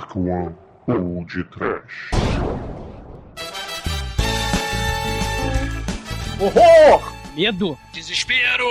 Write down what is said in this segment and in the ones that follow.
Dark One ou de Trash. Horror! Medo! Desespero!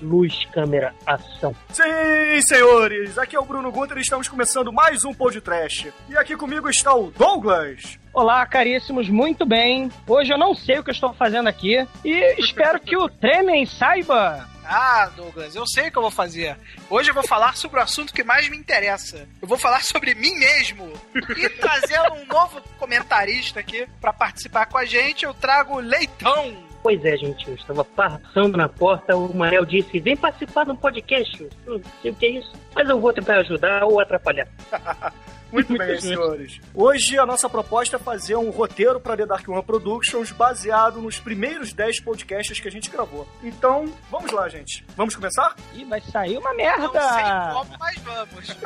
Luz, câmera, ação. Sim, senhores, aqui é o Bruno Gunter e estamos começando mais um podcast. E aqui comigo está o Douglas. Olá, caríssimos, muito bem. Hoje eu não sei o que eu estou fazendo aqui e espero que o Tremen saiba. Ah, Douglas, eu sei o que eu vou fazer. Hoje eu vou falar sobre o assunto que mais me interessa. Eu vou falar sobre mim mesmo. E trazendo um novo comentarista aqui para participar com a gente, eu trago o Leitão. Pois é, gente, eu estava passando na porta, o Manel disse, vem participar do podcast. Eu não sei o que é isso, mas eu vou tentar ajudar ou atrapalhar. Muito bem, senhores. Hoje a nossa proposta é fazer um roteiro para The Dark One Productions baseado nos primeiros 10 podcasts que a gente gravou. Então, vamos lá, gente. Vamos começar? Ih, vai sair uma merda! Não sei como, mas vamos.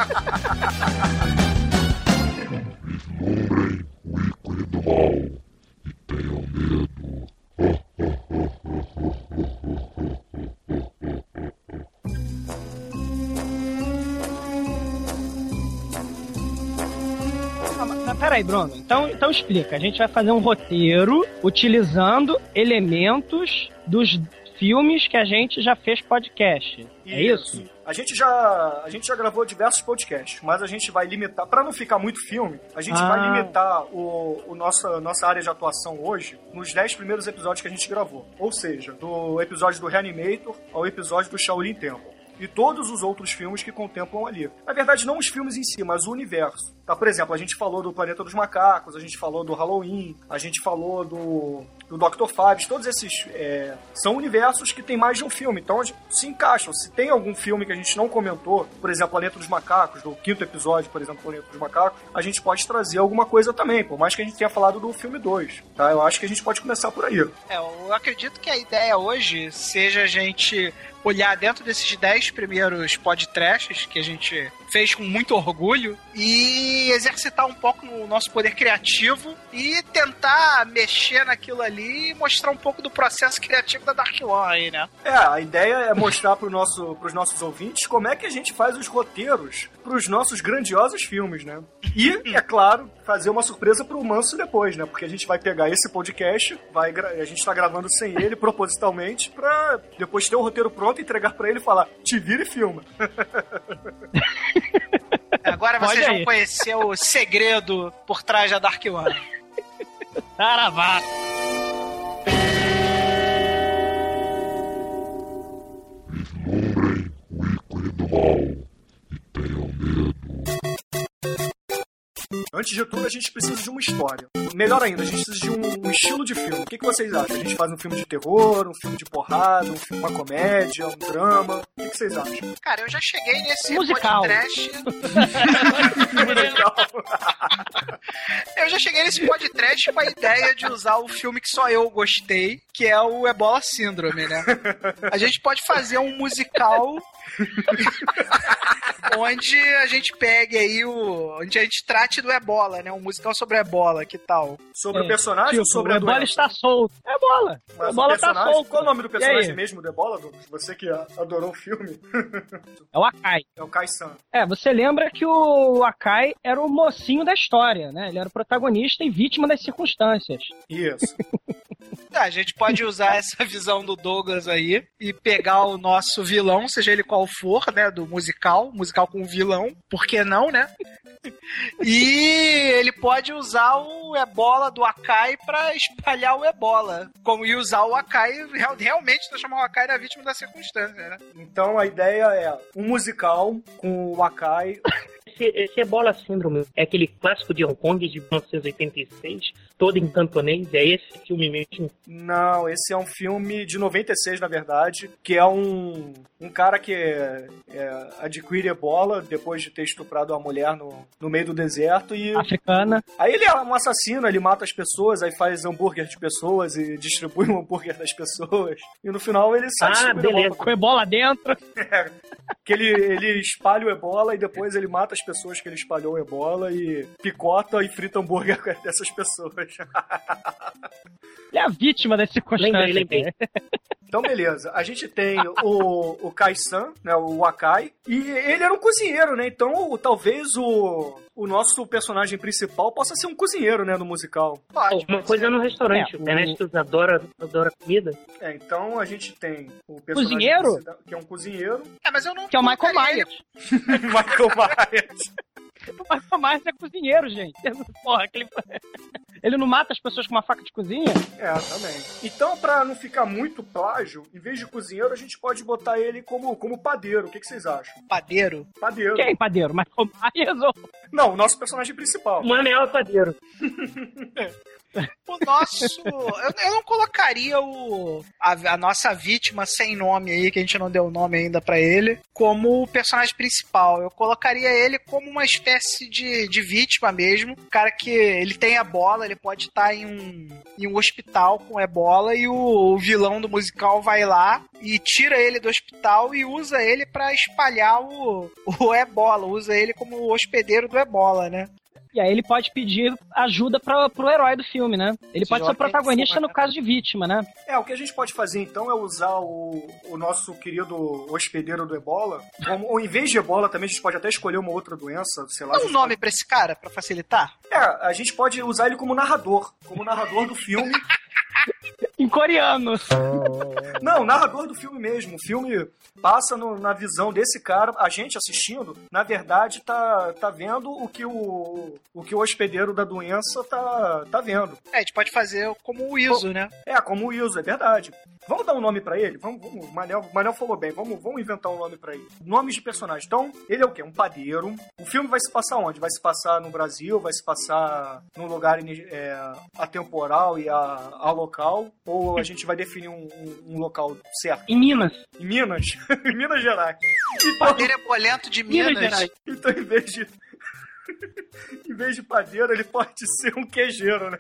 Vislumbrem o ícone do mal e tenham medo. Ah, mas- mas Peraí, Bruno. Então, então explica. A gente vai fazer um roteiro utilizando elementos dos filmes que a gente já fez podcast. É isso? A gente já, a gente já gravou diversos podcasts, mas a gente vai limitar, para não ficar muito filme, a gente Ah. vai limitar o, o nossa, nossa área de atuação hoje nos 10 primeiros episódios que a gente gravou. Ou seja, do episódio do Reanimator ao episódio do Shaolin Temple. E todos os outros filmes que contemplam ali. Na verdade, não os filmes em si, mas o universo. Tá, por exemplo, a gente falou do Planeta dos Macacos, a gente falou do Halloween, a gente falou do, do Dr. Fables, todos esses é, são universos que tem mais de um filme, então se encaixam. Se tem algum filme que a gente não comentou, por exemplo, Planeta dos Macacos, do quinto episódio, por exemplo, Planeta dos Macacos, a gente pode trazer alguma coisa também, por mais que a gente tenha falado do filme 2, tá? Eu acho que a gente pode começar por aí. É, eu acredito que a ideia hoje seja a gente olhar dentro desses 10 primeiros podcasts que a gente fez com muito orgulho e exercitar um pouco no nosso poder criativo e tentar mexer naquilo ali e mostrar um pouco do processo criativo da Dark aí, né? É, a ideia é mostrar para nosso, os nossos ouvintes como é que a gente faz os roteiros para os nossos grandiosos filmes, né? E, é claro, fazer uma surpresa pro Manso depois, né? Porque a gente vai pegar esse podcast, vai a gente tá gravando sem ele propositalmente pra depois ter o roteiro pronto, entregar pra ele e falar: te vira e filma. Agora vocês vão conhecer o segredo por trás da Dark One. Saravá! Vislumbrem o ícone do mal e tenham medo. Antes de tudo, a gente precisa de uma história. Melhor ainda, a gente precisa de um, um estilo de filme. O que, que vocês acham? A gente faz um filme de terror, um filme de porrada, um filme, uma comédia, um drama? O que, que vocês acham? Cara, eu já cheguei nesse Musical. podcast. Eu já cheguei nesse podcast com a ideia de usar o filme que só eu gostei, que é o Ebola Síndrome, né? A gente pode fazer um musical onde a gente pegue aí o. onde a gente trate do ebola, né? Um musical sobre ebola, que tal? Sobre o É, personagem Tipo, ou sobre o a Ebola doença? está solto. É bola. Mas a o bola tá personagem, solta. Qual é o nome do personagem mesmo do Ebola, Douglas? Você que adorou o filme. É o Akai. É o Kai-san. É, você lembra que o Akai era o mocinho da história, né? Ele era o protagonista e vítima das circunstâncias. Isso. É, a gente pode usar essa visão do Douglas aí e pegar o nosso vilão, seja ele qual for, né? Do musical, musical com vilão, por que não, né? E ele pode usar o ebola do Akai pra espalhar o ebola. Como e usar o Akai, real- realmente transformar o Akai na vítima da circunstância, né? Então a ideia é um musical com o Akai. Esse, esse Ebola Síndrome é aquele clássico de Hong Kong de 1986, todo em cantonês, é esse filme mesmo. Não, esse é um filme de 96, na verdade, que é um, um cara que é, é, adquire ebola depois de ter estuprado uma mulher no, no meio do deserto e Africana. aí ele é um assassino, ele mata as pessoas, aí faz hambúrguer de pessoas e distribui o hambúrguer das pessoas. E no final ele sai Ah, beleza. ebola. Com ebola dentro. Que ele, ele espalha o ebola e depois ele mata as pessoas que ele espalhou o ebola e picota e frita hambúrguer dessas pessoas. Ele é a vítima das circunstâncias. Lembrei, lembrei. Então, beleza. A gente tem o, o Kai-san, né? O Wakai. E ele era um cozinheiro, né? Então, o- talvez o, o nosso personagem principal possa ser um cozinheiro, né? No musical. Pode. Uma coisa no restaurante. É, o o- Demetrius adora, adora comida. É, então a gente tem o personagem Cozinheiro? que é um cozinheiro. É, mas eu não Que é o Michael Myers. Michael Myers. O Michael Myers é cozinheiro, gente. Porra, aquele... Ele não mata as pessoas com uma faca de cozinha? É, também. Então, pra não ficar muito plágio, em vez de cozinheiro, a gente pode botar ele como, como padeiro. O que, que vocês acham? Padeiro. Padeiro. Quem, padeiro? Michael Myers ou... Não, o nosso personagem principal. O Manel é padeiro. O nosso. eu, eu não colocaria o. A, a nossa vítima sem nome aí, que a gente não deu nome ainda pra ele, como o personagem principal. Eu colocaria ele como uma espécie de, de vítima mesmo. O cara que ele tem ebola, ele pode estar em um, em um hospital com ebola e o, o vilão do musical vai lá e tira ele do hospital e usa ele pra espalhar o, o ebola, usa ele como hospedeiro do ebola, né? E aí ele pode pedir ajuda pra, pro herói do filme, né? Ele Esse pode ser o protagonista no caso de vítima, né? É, o que a gente pode fazer então é usar o, o nosso querido hospedeiro do ebola. Como, ou em vez de ebola, também a gente pode até escolher uma outra doença, sei lá. Dá um nome pra esse cara, pra facilitar? pode- É, a gente pode usar ele como narrador. Como narrador do filme. Em coreano. Não, narrador do filme mesmo. O filme passa no- na visão desse cara. A gente assistindo, na verdade, tá, tá vendo o que o, o que o hospedeiro da doença tá, tá vendo. É, a gente pode fazer como o ISO, né? É, como o Wilson, é verdade. Vamos dar um nome pra ele? Vamos, vamos, o Manel, o Manel falou bem, vamos, vamos inventar um nome pra ele. Nomes de personagem. Então, ele é o quê? Um padeiro. O filme vai se passar onde? Vai se passar no Brasil? Vai se passar num lugar é, atemporal e a, a local? Ou a gente vai definir um, um- um local certo? Em Minas. Em Minas? em Minas Gerais. Então, Padeiro ebolento de Minas Minas. Gerais. então em vez de... em vez de padeiro, ele pode ser um queijeiro, né?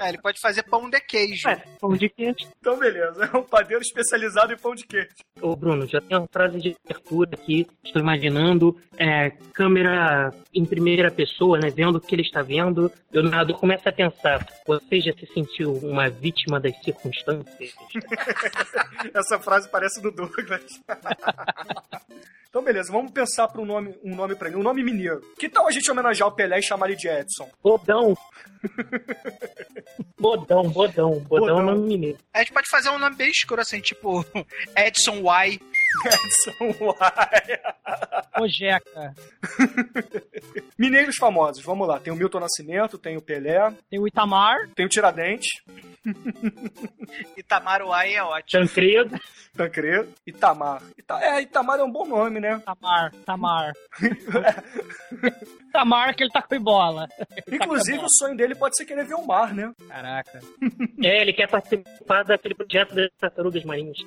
É, ele pode fazer pão de queijo. Ué, pão de queijo. Então, beleza. É um padeiro especializado em pão de queijo. Ô, Bruno, já tem uma frase de abertura aqui. Estou imaginando é, câmera em primeira pessoa, né? Vendo o que ele está vendo. E o narrador começa a pensar: você já se sentiu uma vítima das circunstâncias? Essa frase parece do Douglas. então, beleza, vamos pensar para um nome, um nome para ele, um nome mineiro. Que tal a gente homenagear o Pelé e chamar ele de Edson? Bodão. bodão, bodão. Bodão, Bodão. é nome mineiro. A gente pode fazer um nome bem escuro, assim, tipo Edson Y. Edson Uai. Ojeca. Mineiros famosos, vamos lá. Tem o Milton Nascimento, tem o Pelé, Tem o Itamar. tem o Tiradentes, Itamar Y é ótimo. Tancredo. Tancredo, Itamar. Ita é, Itamar é um bom nome, né? Tamar, Tamar. Tamar que ele tá com bola. Inclusive, o sonho dele pode ser querer ver o mar, né? Caraca. É, ele quer participar daquele projeto das tartarugas marinhas.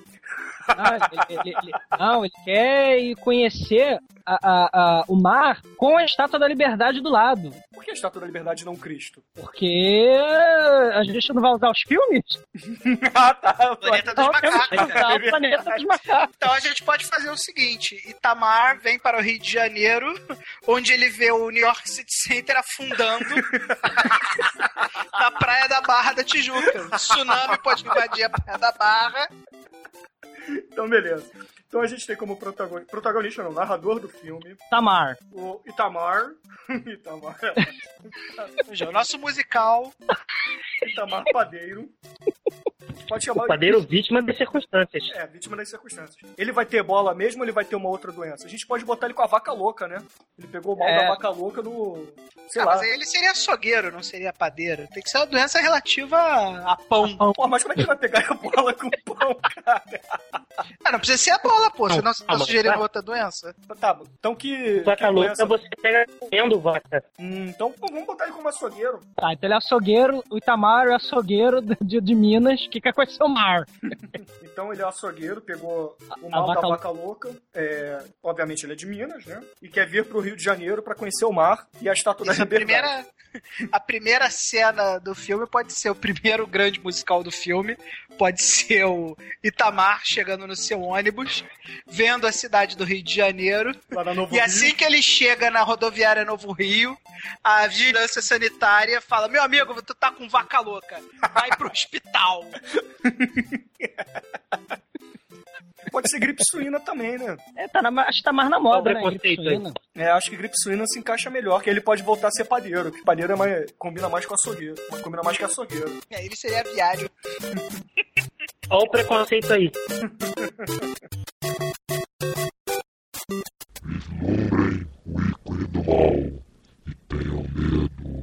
Não, ele, ele- ele- não, ele quer ir conhecer a- a- a- o mar com a Estátua da Liberdade do lado. Por que a Estátua da Liberdade não Cristo? Porque a gente não vai usar os filmes? ah, tá. Planeta dos Então macacos. usar o planeta dos macacos. Então a gente pode fazer o seguinte: Itamar vem para o Rio de Janeiro, onde ele vê o New York City Center afundando na praia da Barra da Tijuca. Tsunami pode invadir a praia da Barra. Então, beleza. Então a gente tem como protagonista, protagonista não, narrador do filme, Tamar. o Itamar. Itamar, Veja, o nosso musical Itamar Padeiro. Pode chamar O padeiro vítima das circunstâncias. É, vítima das circunstâncias. Ele vai ter bola mesmo ou ele vai ter uma outra doença? A gente pode botar ele com a vaca louca, né? Ele pegou o mal É. da vaca louca no. Sei Ah, lá. mas ele seria açougueiro, não seria padeiro. Tem que ser uma doença relativa a pão. Pô, mas como é que ele vai pegar a bola com pão, cara? Ah, não precisa ser a bola, pô. Você não, você tá sugerindo outra doença? Tá, então que. Vaca que louca doença? você pega comendo vaca. Hum, então pô, vamos botar ele como açougueiro. Tá, então ele é açougueiro, o Itamar é açougueiro de, de Minas, que quer conhecer o mar. Então ele é açougueiro, pegou o A mal da vaca vaca louca. É, obviamente ele é de Minas, né? E quer vir pro Rio de Janeiro pra conhecer o mar e a estátua da Isso, a liberdade. primeira, a primeira cena do filme pode ser o primeiro grande musical do filme. Pode ser o Itamar chegando no seu ônibus, vendo a cidade do Rio de Janeiro. E Rio. assim que ele chega na rodoviária Novo Rio, a vigilância sanitária fala: Meu amigo, tu tá com vaca louca, vai pro hospital. pode ser gripe suína também, né? É, tá na, acho que tá mais na moda, né? gripe suína. É, acho que gripe suína se encaixa melhor, que ele pode voltar a ser padeiro, que padeiro é mais, combina mais com açougueiro, combina mais que açougueiro. Aí ele seria viário. Olha o preconceito aí. Vislumbrem o ícone do mal e tenham medo.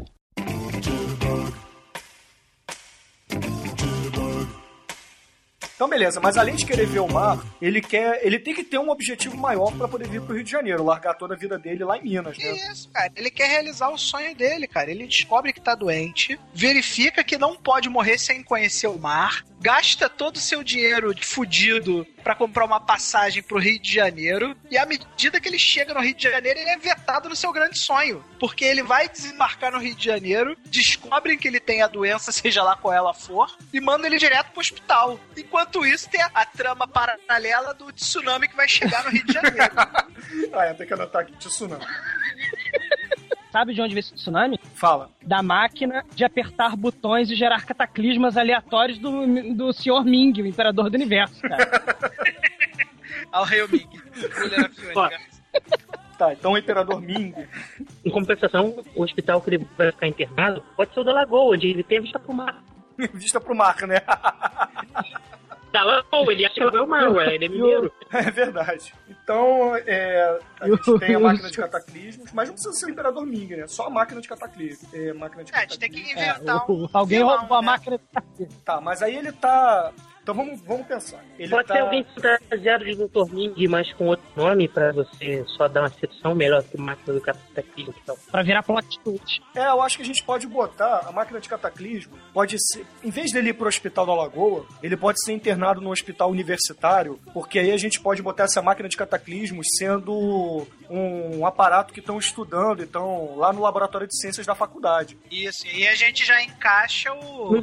Então beleza, mas além de querer ver o mar, ele quer, ele tem que ter um objetivo maior pra poder vir pro Rio de Janeiro, largar toda a vida dele lá em Minas, Que né? isso, cara? Ele quer realizar o sonho dele, cara. Ele descobre que tá doente, verifica que não pode morrer sem conhecer o mar, gasta todo o seu dinheiro fudido pra comprar uma passagem pro Rio de Janeiro, e à medida que ele chega no Rio de Janeiro, ele é vetado no seu grande sonho. Porque ele vai desembarcar no Rio de Janeiro, descobrem que ele tem a doença, seja lá qual ela for, e mandam ele direto pro hospital. Enquanto isso, tem a, a trama paralela do tsunami que vai chegar no Rio de Janeiro. Ah, é, tem que anotar aqui, tsunami. Sabe de onde veio esse tsunami? Fala. Da máquina de apertar botões e gerar cataclismas aleatórios do, do Sr. Ming, o imperador do universo, cara. Ao Rei Ming. Tá, então o Imperador Ming. Em compensação, o hospital que ele vai ficar internado pode ser o da Lagoa, onde ele tem a vista pro mar. Vista pro mar, né? Da Lagoa, ele acha que é o mar, ué, ele é mineiro. É verdade. Então, é, a gente tem a máquina de cataclismos, mas não precisa ser o Imperador Ming, né? Só a máquina de cataclismos. É, máquina de É, a gente tem que cataclismos. É, inventar o- um alguém vilão, roubou a né? máquina. Tá, mas aí ele tá. Então vamos, vamos pensar. Ele Pode tá... ser alguém fantasiado de Dr. Ming, mas com outro nome, pra você só dar uma acepção melhor que máquina do Cataclismo e tal. Pra virar plot twist. É, eu acho que a gente pode botar a máquina de cataclismo. Pode ser. Em vez dele ir pro hospital da Lagoa, ele pode ser internado no hospital universitário, porque aí a gente pode botar essa máquina de cataclismos sendo um aparato que estão estudando, então, lá no laboratório de ciências da faculdade. Isso, e a gente já encaixa o.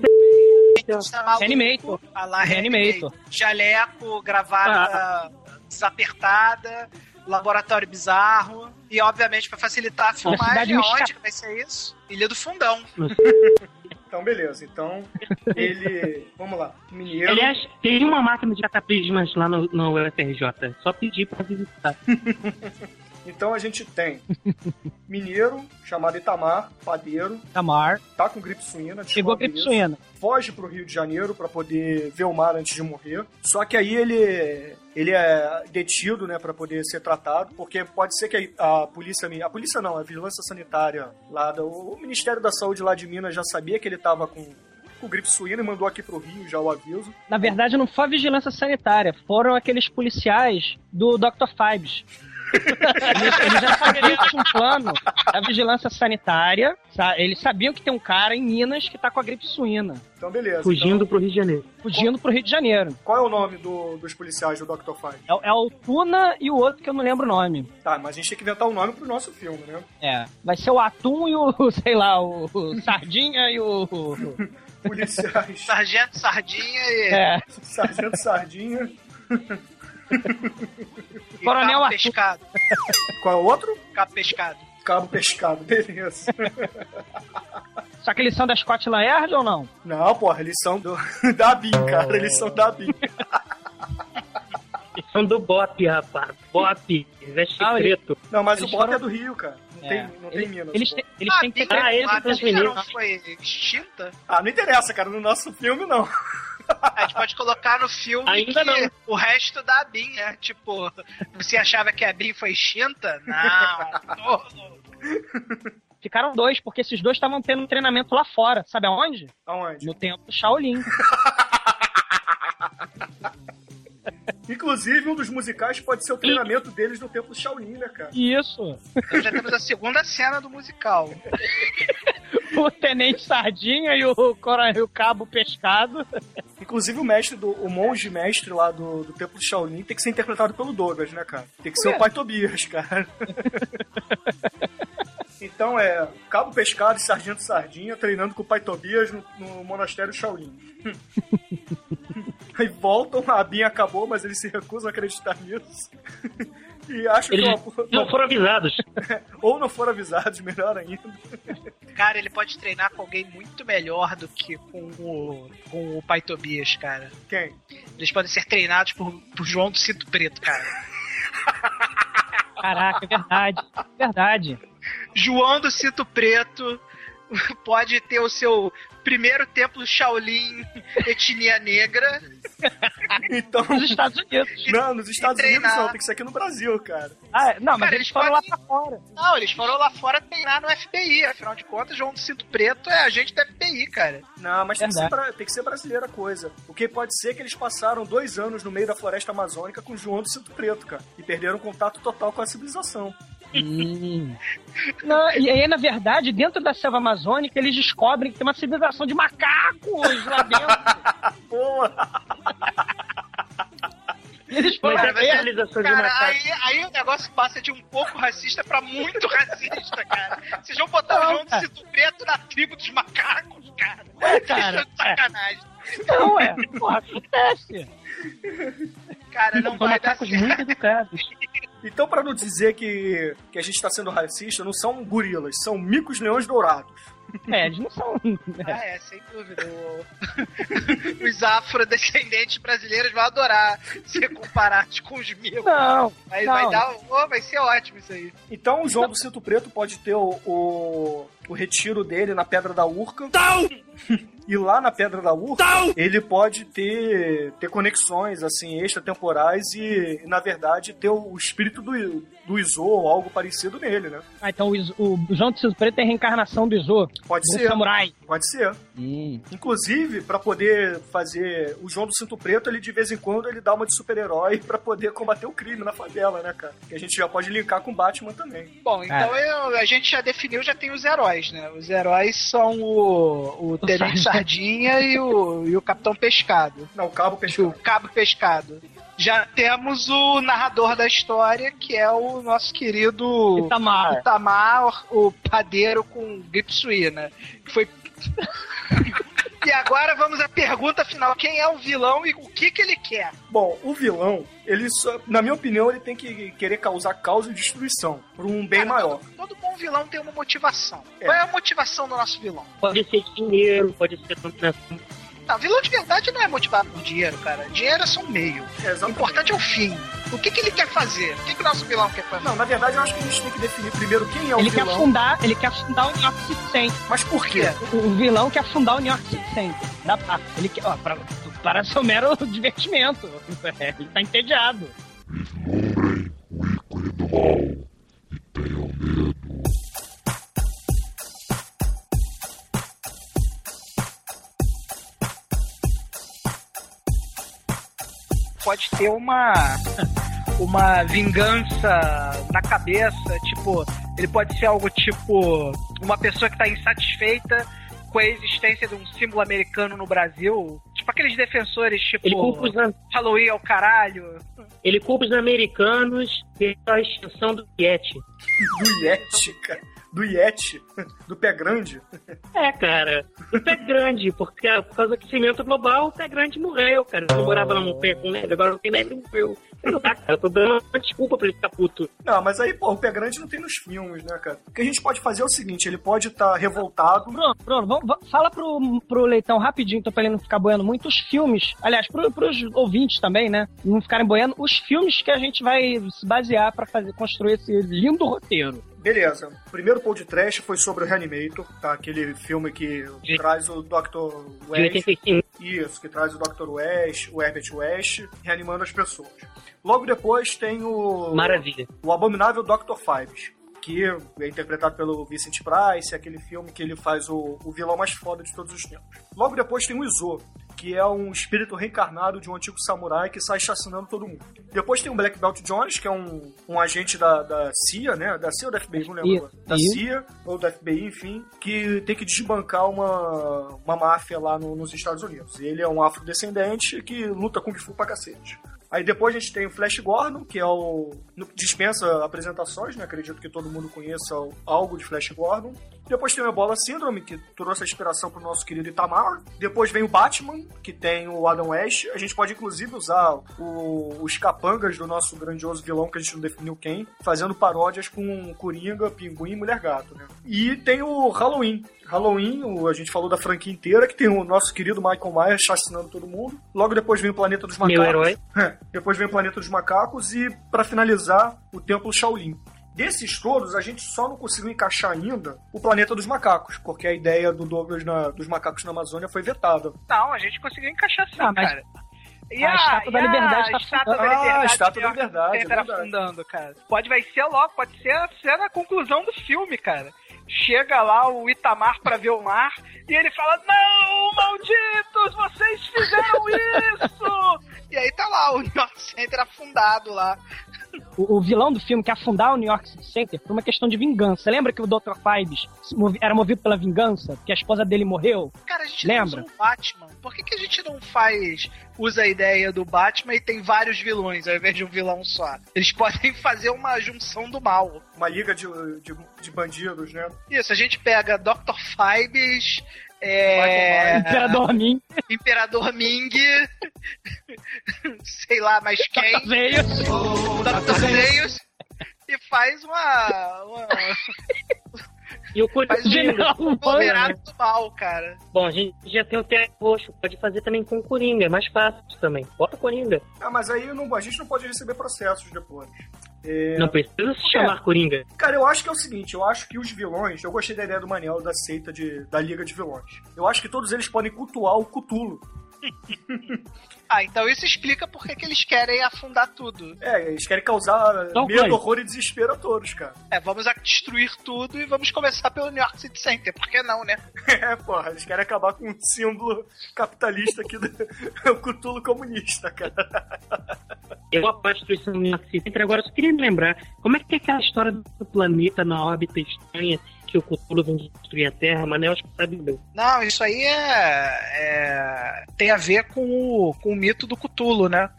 Maluco, Reanimator. a lá Reanimator. Jaleco, gravata desapertada, laboratório bizarro. E, obviamente, pra facilitar a filmagem, onde vai ser isso? Ilha do Fundão. Então, beleza. Então, ele. Vamos lá. Mineiro. Aliás, tem uma máquina de cataclismas lá no, no UFRJ. É só pedir pra visitar. Então a gente tem mineiro, chamado Itamar, padeiro, Tamar. tá com gripe suína, Pegou a gripe isso. suína. foge pro Rio de Janeiro pra poder ver o mar antes de morrer. Só que aí ele ele é detido, né, para poder ser tratado, porque pode ser que a, a polícia, a polícia não, a vigilância sanitária lá do o Ministério da Saúde lá de Minas já sabia que ele tava com com gripe suína e mandou aqui pro Rio já o aviso. Na verdade, não foi a vigilância sanitária, foram aqueles policiais do Dr. Fibes. Eles, já sabiam que tinha um plano da vigilância sanitária. sa- Eles sabiam que tem um cara em Minas que tá com a gripe suína, Então beleza. Fugindo pro Rio de Janeiro. fugindo pro Rio de Janeiro. Então, qual é o nome do- dos policiais do Dr. Five? É, é o Tuna e o outro que eu não lembro o nome. Tá, mas a gente tem que inventar um nome pro nosso filme, né? É. Vai ser o Atum e o, sei lá, o, o Sardinha e o. Policiais. Sargento Sardinha e, É. Sargento Sardinha. e Coronel Arthur. Pescado. Qual é o outro? Cabo Pescado. Cabo Pescado, beleza. Só que eles são da Scotland Yard ou não? Não, porra, eles são do, da BIM, cara. Eles são da BIM. Eles são do BOP, rapaz. BOP. Veste Ah, ele- preto. Não, mas Eles o Bop foram- é do Rio, cara. Não É. tem, não tem Eles- Minas. Eles, têm- eles Ah, têm que Ah, dos Bim meninos. não foi extinta? Ah, não interessa, cara. No nosso filme, não. A gente pode colocar no filme Ainda que não. o resto da BIM, né? Tipo, você achava que a BIM foi extinta? Não. todo. Ficaram dois, porque esses dois estavam tendo um treinamento lá fora. Sabe aonde? Aonde? No templo Shaolin. Inclusive, um dos musicais pode ser o treinamento deles no Templo Shaolin, né, cara? Isso. Então já temos a segunda cena do musical. O Tenente Sardinha e o, coronel, o Cabo Pescado. Inclusive, o mestre, do, o monge mestre lá do, do Templo Shaolin tem que ser interpretado pelo Douglas, né, cara? Tem que ser Por o pai Tobias, cara. Então é Cabo Pescado e Sargento Sardinha treinando com o pai Tobias no, no monastério Shaolin. Aí voltam, a Binha acabou, mas eles se recusam a acreditar nisso. E acham Eles que é uma, não foram avisados. ou não foram avisados, melhor ainda. Cara, ele pode treinar com alguém muito melhor do que com o, com o Pai Tobias, cara. Quem? Eles podem ser treinados por, por João do Cinto Preto, cara. Caraca, é verdade. Verdade. João do Cinto Preto pode ter o seu primeiro templo Shaolin etnia negra. Então. Nos Estados Unidos. Não, nos Estados. Unidos não, tem que ser aqui no Brasil, cara. Ah, não, mas Cara, eles eles foram lá podem- pra fora. Não, eles foram lá fora treinar no FBI. Afinal de contas, João do Cinto Preto é agente da FBI, cara. Não, mas tem que, tem que ser brasileira a coisa. O que pode ser é que eles passaram dois anos no meio da floresta amazônica com João do Cinto Preto, cara. E perderam contato total com a civilização. Hum. Não, e aí, na verdade, dentro da selva amazônica, eles descobrem que tem uma civilização de macacos lá dentro. Boa! Eles foram Mas ver. civilização de Cara, macaco. aí, aí o negócio passa de um pouco racista pra muito racista, cara. Vocês vão botar Não, o João do Preto na tribo dos macacos, cara. É, cara, Isso é de sacanagem. Não, é. Porra, acontece. Cara, não São vai dar macacos certo. muito educados. Então, pra não dizer que, que a gente tá sendo racista, não são gorilas, são micos leões dourados. É, eles não são. Ah, é, sem dúvida. Os afrodescendentes brasileiros vão adorar ser comparados com os mil. Não, Aí não. vai dar. oh, vai ser ótimo isso aí. Então, o João do Cinto Preto pode ter o, o, o retiro dele na Pedra da Urca. E lá na Pedra da Urca, ele pode ter, ter conexões, assim, extratemporais e, na verdade, ter o espírito do, do Izo ou algo parecido nele, né? Ah, então o, Izo- o João do Cinto Preto é a reencarnação do Izo, Pode do ser, samurai. pode ser. Inclusive, pra poder fazer o João do Cinto Preto, ele de vez em quando ele dá uma de super-herói pra poder combater o crime na favela, né, cara? Que a gente já pode linkar com o Batman também. Bom, então eu- a gente já definiu, já tem os heróis, né? Os heróis são o, o Tenente Sardinha e o, e o Capitão Pescado. Não, o Cabo O Pescado. Cabo Pescado. Já temos o narrador da história, que é o nosso querido Itamar. Itamar, o padeiro com gripe suína. Que foi. e agora vamos à pergunta final: quem é o vilão e o que, que ele quer? Bom, o vilão, ele só, na minha opinião, ele tem que querer causar causa e destruição por um bem Cara, maior. Todo, todo bom vilão tem uma motivação. É. Qual é a motivação do nosso vilão? Pode ser dinheiro, pode ser dominação. Não, vilão de verdade não é motivado por dinheiro, cara. Dinheiro é só um meio. É, O exatamente. importante é o fim. O que, que ele quer fazer? O que, que o nosso vilão quer fazer? Não, na verdade, eu acho que a gente tem que definir primeiro quem é o Ele quer vilão. fundar, ele quer fundar o New York City Center. Mas por quê? O, o vilão quer fundar o New York City Center. Da parte. Ele quer, ó, para, para seu mero divertimento. Ele tá entediado. Vislumbrem o ícone do mal pode ter uma uma vingança na cabeça, tipo, ele pode ser algo tipo uma pessoa que tá insatisfeita com a existência de um símbolo americano no Brasil, tipo aqueles defensores tipo Ele culpa, os, am- Halloween ao caralho. ele culpa os americanos pela extinção do Yeti. Do Yeti, cara. Do Yeti. Do pé grande. É, cara. O pé grande, porque ah, por causa do aquecimento global, o pé grande morreu, cara. Eu morava lá no pé com neve, agora não tem neve, morreu. Não dá, cara. Eu tô dando uma desculpa pra ele ficar puto. Não, mas aí, pô, o pé grande não tem nos filmes, né, cara? O que a gente pode fazer é o seguinte, ele pode estar revoltado. Bruno, Bruno, vamos, vamos- fala pro, pro Leitão rapidinho, então pra ele não ficar boiando muito, os filmes, aliás, pro, pros ouvintes também, né, não ficarem boiando, os filmes que a gente vai se basear pra fazer, construir esse lindo roteiro. Beleza. O primeiro podcast foi sobre o Reanimator, tá? Aquele filme que De- traz o Dr. De West. 85. Isso, que traz o Dr. West, o Herbert West, reanimando as pessoas. Logo depois tem o. Maravilha. O Abominável Dr. Fives, que é interpretado pelo Vincent Price, é aquele filme que ele faz o, o vilão mais foda de todos os tempos. Logo depois tem o Izo, que é um espírito reencarnado de um antigo samurai que sai chacinando todo mundo. Depois tem o Black Belt Jones, que é um, um agente da, da CIA, né? Da CIA ou da FBI, não lembro. Da. CIA ou da FBI, enfim, que tem que desbancar uma, uma máfia lá no- nos Estados Unidos. Ele é um afrodescendente que luta com Fu pra cacete. Aí depois a gente tem o Flash Gordon, que é o. dispensa apresentações, né? Acredito que todo mundo conheça algo de Flash Gordon. Depois tem o Ebola Syndrome, que trouxe a inspiração pro nosso querido Itamar. Depois vem o Batman, que tem o Adam West. A gente pode inclusive usar o- os capangas do nosso grandioso vilão, que a gente não definiu quem, fazendo paródias com Coringa, Pinguim e Mulher Gato, né? E tem o Halloween. Halloween, o- a gente falou da franquia inteira, que tem o nosso querido Michael Myers chacinando todo mundo. Logo depois vem o Planeta dos Macacos. Meu herói. Depois vem o Planeta dos Macacos e, pra finalizar, o Templo Shaolin. Desses todos, a gente só não conseguiu encaixar ainda o Planeta dos Macacos, porque a ideia do Douglas na- dos macacos na Amazônia foi vetada. Não, a gente conseguiu encaixar sim, Ah, mas cara. E a Estátua da Liberdade tá Estátua da afundando. Ah, Liberdade. a Estátua da Liberdade, é entra verdade. afundando, cara. Pode, vai ser logo, pode ser a cena, a conclusão do filme, cara. Chega lá o Itamar pra ver o mar e ele fala: Não, malditos, vocês fizeram isso! e aí tá lá o New York Center afundado lá. O, o vilão do filme que afundar o New York City Center por uma questão de vingança. Lembra que o Dr. Fibes se movi- era movido pela vingança? Que a esposa dele morreu? Cara, a gente Lembra? não usa um Batman. Por que, que a gente não faz, usa a ideia do Batman e tem vários vilões ao invés de um vilão só? Eles podem fazer uma junção do mal. Uma liga de, de, de bandidos, né? Isso, a gente pega Dr. Fibes, é, Imperador Min, Imperador Ming, sei lá mais quem, veio. Dr. Zeios, e faz uma. uma E o. General um do mal, cara. Bom, a gente já tem o Terra Roxo. Pode fazer também com o Coringa. É mais fácil também. Bota o Coringa. Ah, mas aí não- a gente não pode receber processos depois. É, Não precisa se chamar Coringa. Cara, eu acho que é o seguinte, eu acho que os vilões, eu gostei da ideia do Manel da seita de, da Liga de Vilões. Eu acho que todos eles podem cultuar o Cutulo. Ah, então isso explica por que que eles querem afundar tudo. É, eles querem causar Então, medo, Clãs. horror e desespero a todos, cara. É, vamos a- destruir tudo e vamos começar pelo New York City Center, por que não, né? É, porra, eles querem acabar com um símbolo capitalista aqui do o Cutulo comunista, cara. Eu apoio a destruição do New York City. Agora, eu só queria me lembrar como é que é aquela história do planeta na órbita estranha que o Cthulhu vem destruir a Terra, mas eu acho que sabe bem. Não, isso aí é, é- tem a ver com o, com o mito do Cthulhu, né?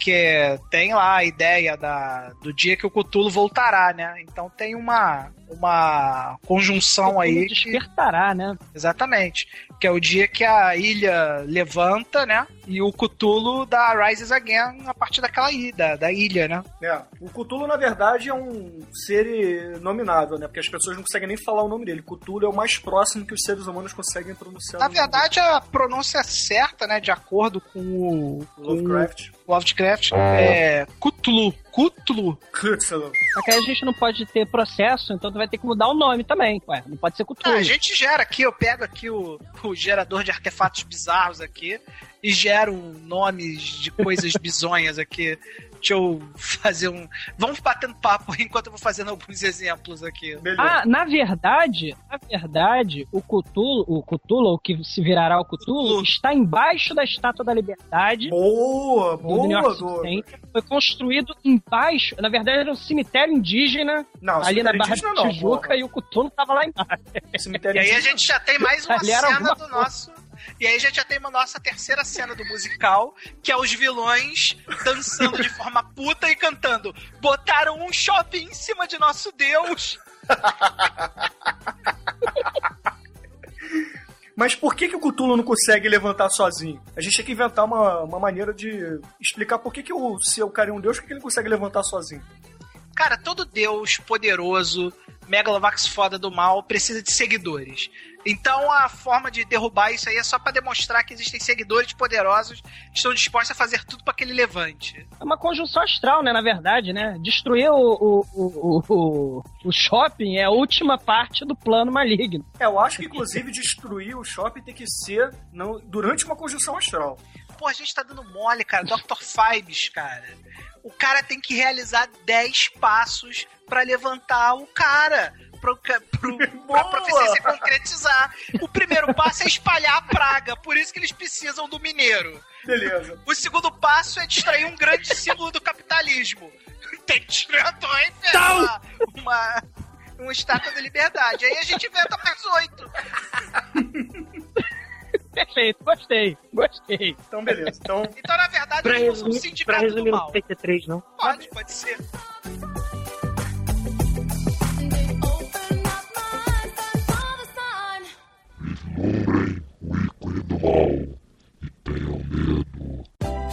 Que tem lá a ideia da, do dia que o Cthulhu voltará, né? Então tem uma, uma conjunção aí. que- despertará, né? exatamente. Que é o dia que a ilha levanta, né? E o Cthulhu dá Rises Again a partir daquela ilha, da, da ilha, né? É, o Cutulo, na verdade, é um ser nominável, né? Porque as pessoas não conseguem nem falar o nome dele. Cutulo é o mais próximo que os seres humanos conseguem pronunciar. Na verdade, a pronúncia certa, né? De acordo com o, dele. com Lovecraft. o Lovecraft, é Cthulhu. Cthulhu. Cthulhu. Só que aí a gente não pode ter processo, então tu vai ter que mudar o nome também. Ué, não pode ser Ah, Cthulhu. a gente gera aqui, eu pego aqui o, o gerador de artefatos bizarros aqui e gero nomes de coisas bizonhas aqui. Deixa eu fazer um. Vamos batendo papo enquanto eu vou fazendo alguns exemplos aqui. Beleza. Ah, na verdade, na verdade, o Cthulhu, o Cthulhu, o que se virará o Cthulhu. está embaixo da Estátua da Liberdade. boa, do New boa, York Douglas. Center. Foi construído embaixo, na verdade era um cemitério indígena Não, ali na Barra não, Tijuca porra. e o Cthulhu tava lá embaixo. Cemitério E aí a gente já tem mais uma Ali era cena do nosso. E aí a gente já tem uma nossa terceira cena do musical, que é os vilões dançando de forma puta e cantando. Botaram um shopping em cima de nosso Deus. Mas por que, que o Cthulhu não consegue levantar sozinho? A gente tem que inventar uma, uma maneira de explicar por que, que o seu cara é um deus, por que que ele consegue levantar sozinho. Cara, todo deus poderoso, Megalovax foda do mal, precisa de seguidores. Então a forma de derrubar isso aí é só pra demonstrar que existem seguidores poderosos que estão dispostos a fazer tudo pra que ele levante. É uma conjunção astral, né, na verdade, né? Destruir o, o, o, o, o shopping é a última parte do plano maligno. É, eu acho que inclusive destruir o shopping tem que ser não, durante uma conjunção astral. Pô, a gente tá dando mole, cara. Dr. Fibes, cara. O cara tem que realizar 10 passos pra levantar o cara. Pro, pro, pra profecia se concretizar. O primeiro passo é espalhar a praga, por isso que eles precisam do mineiro. Beleza. O segundo passo é distrair um grande símbolo do capitalismo. Tem que destruir a Torre Eiffel, uma, uma, uma estátua da liberdade. Aí a gente inventa mais oito. Perfeito, gostei, gostei. Então, beleza. Então, Então, na verdade, Pra eles são um resumir, pra sindicato do resumir mal. não tem que ter três, não? Pode, pode ser. Vislumbrem o ícone do mal e tenham medo.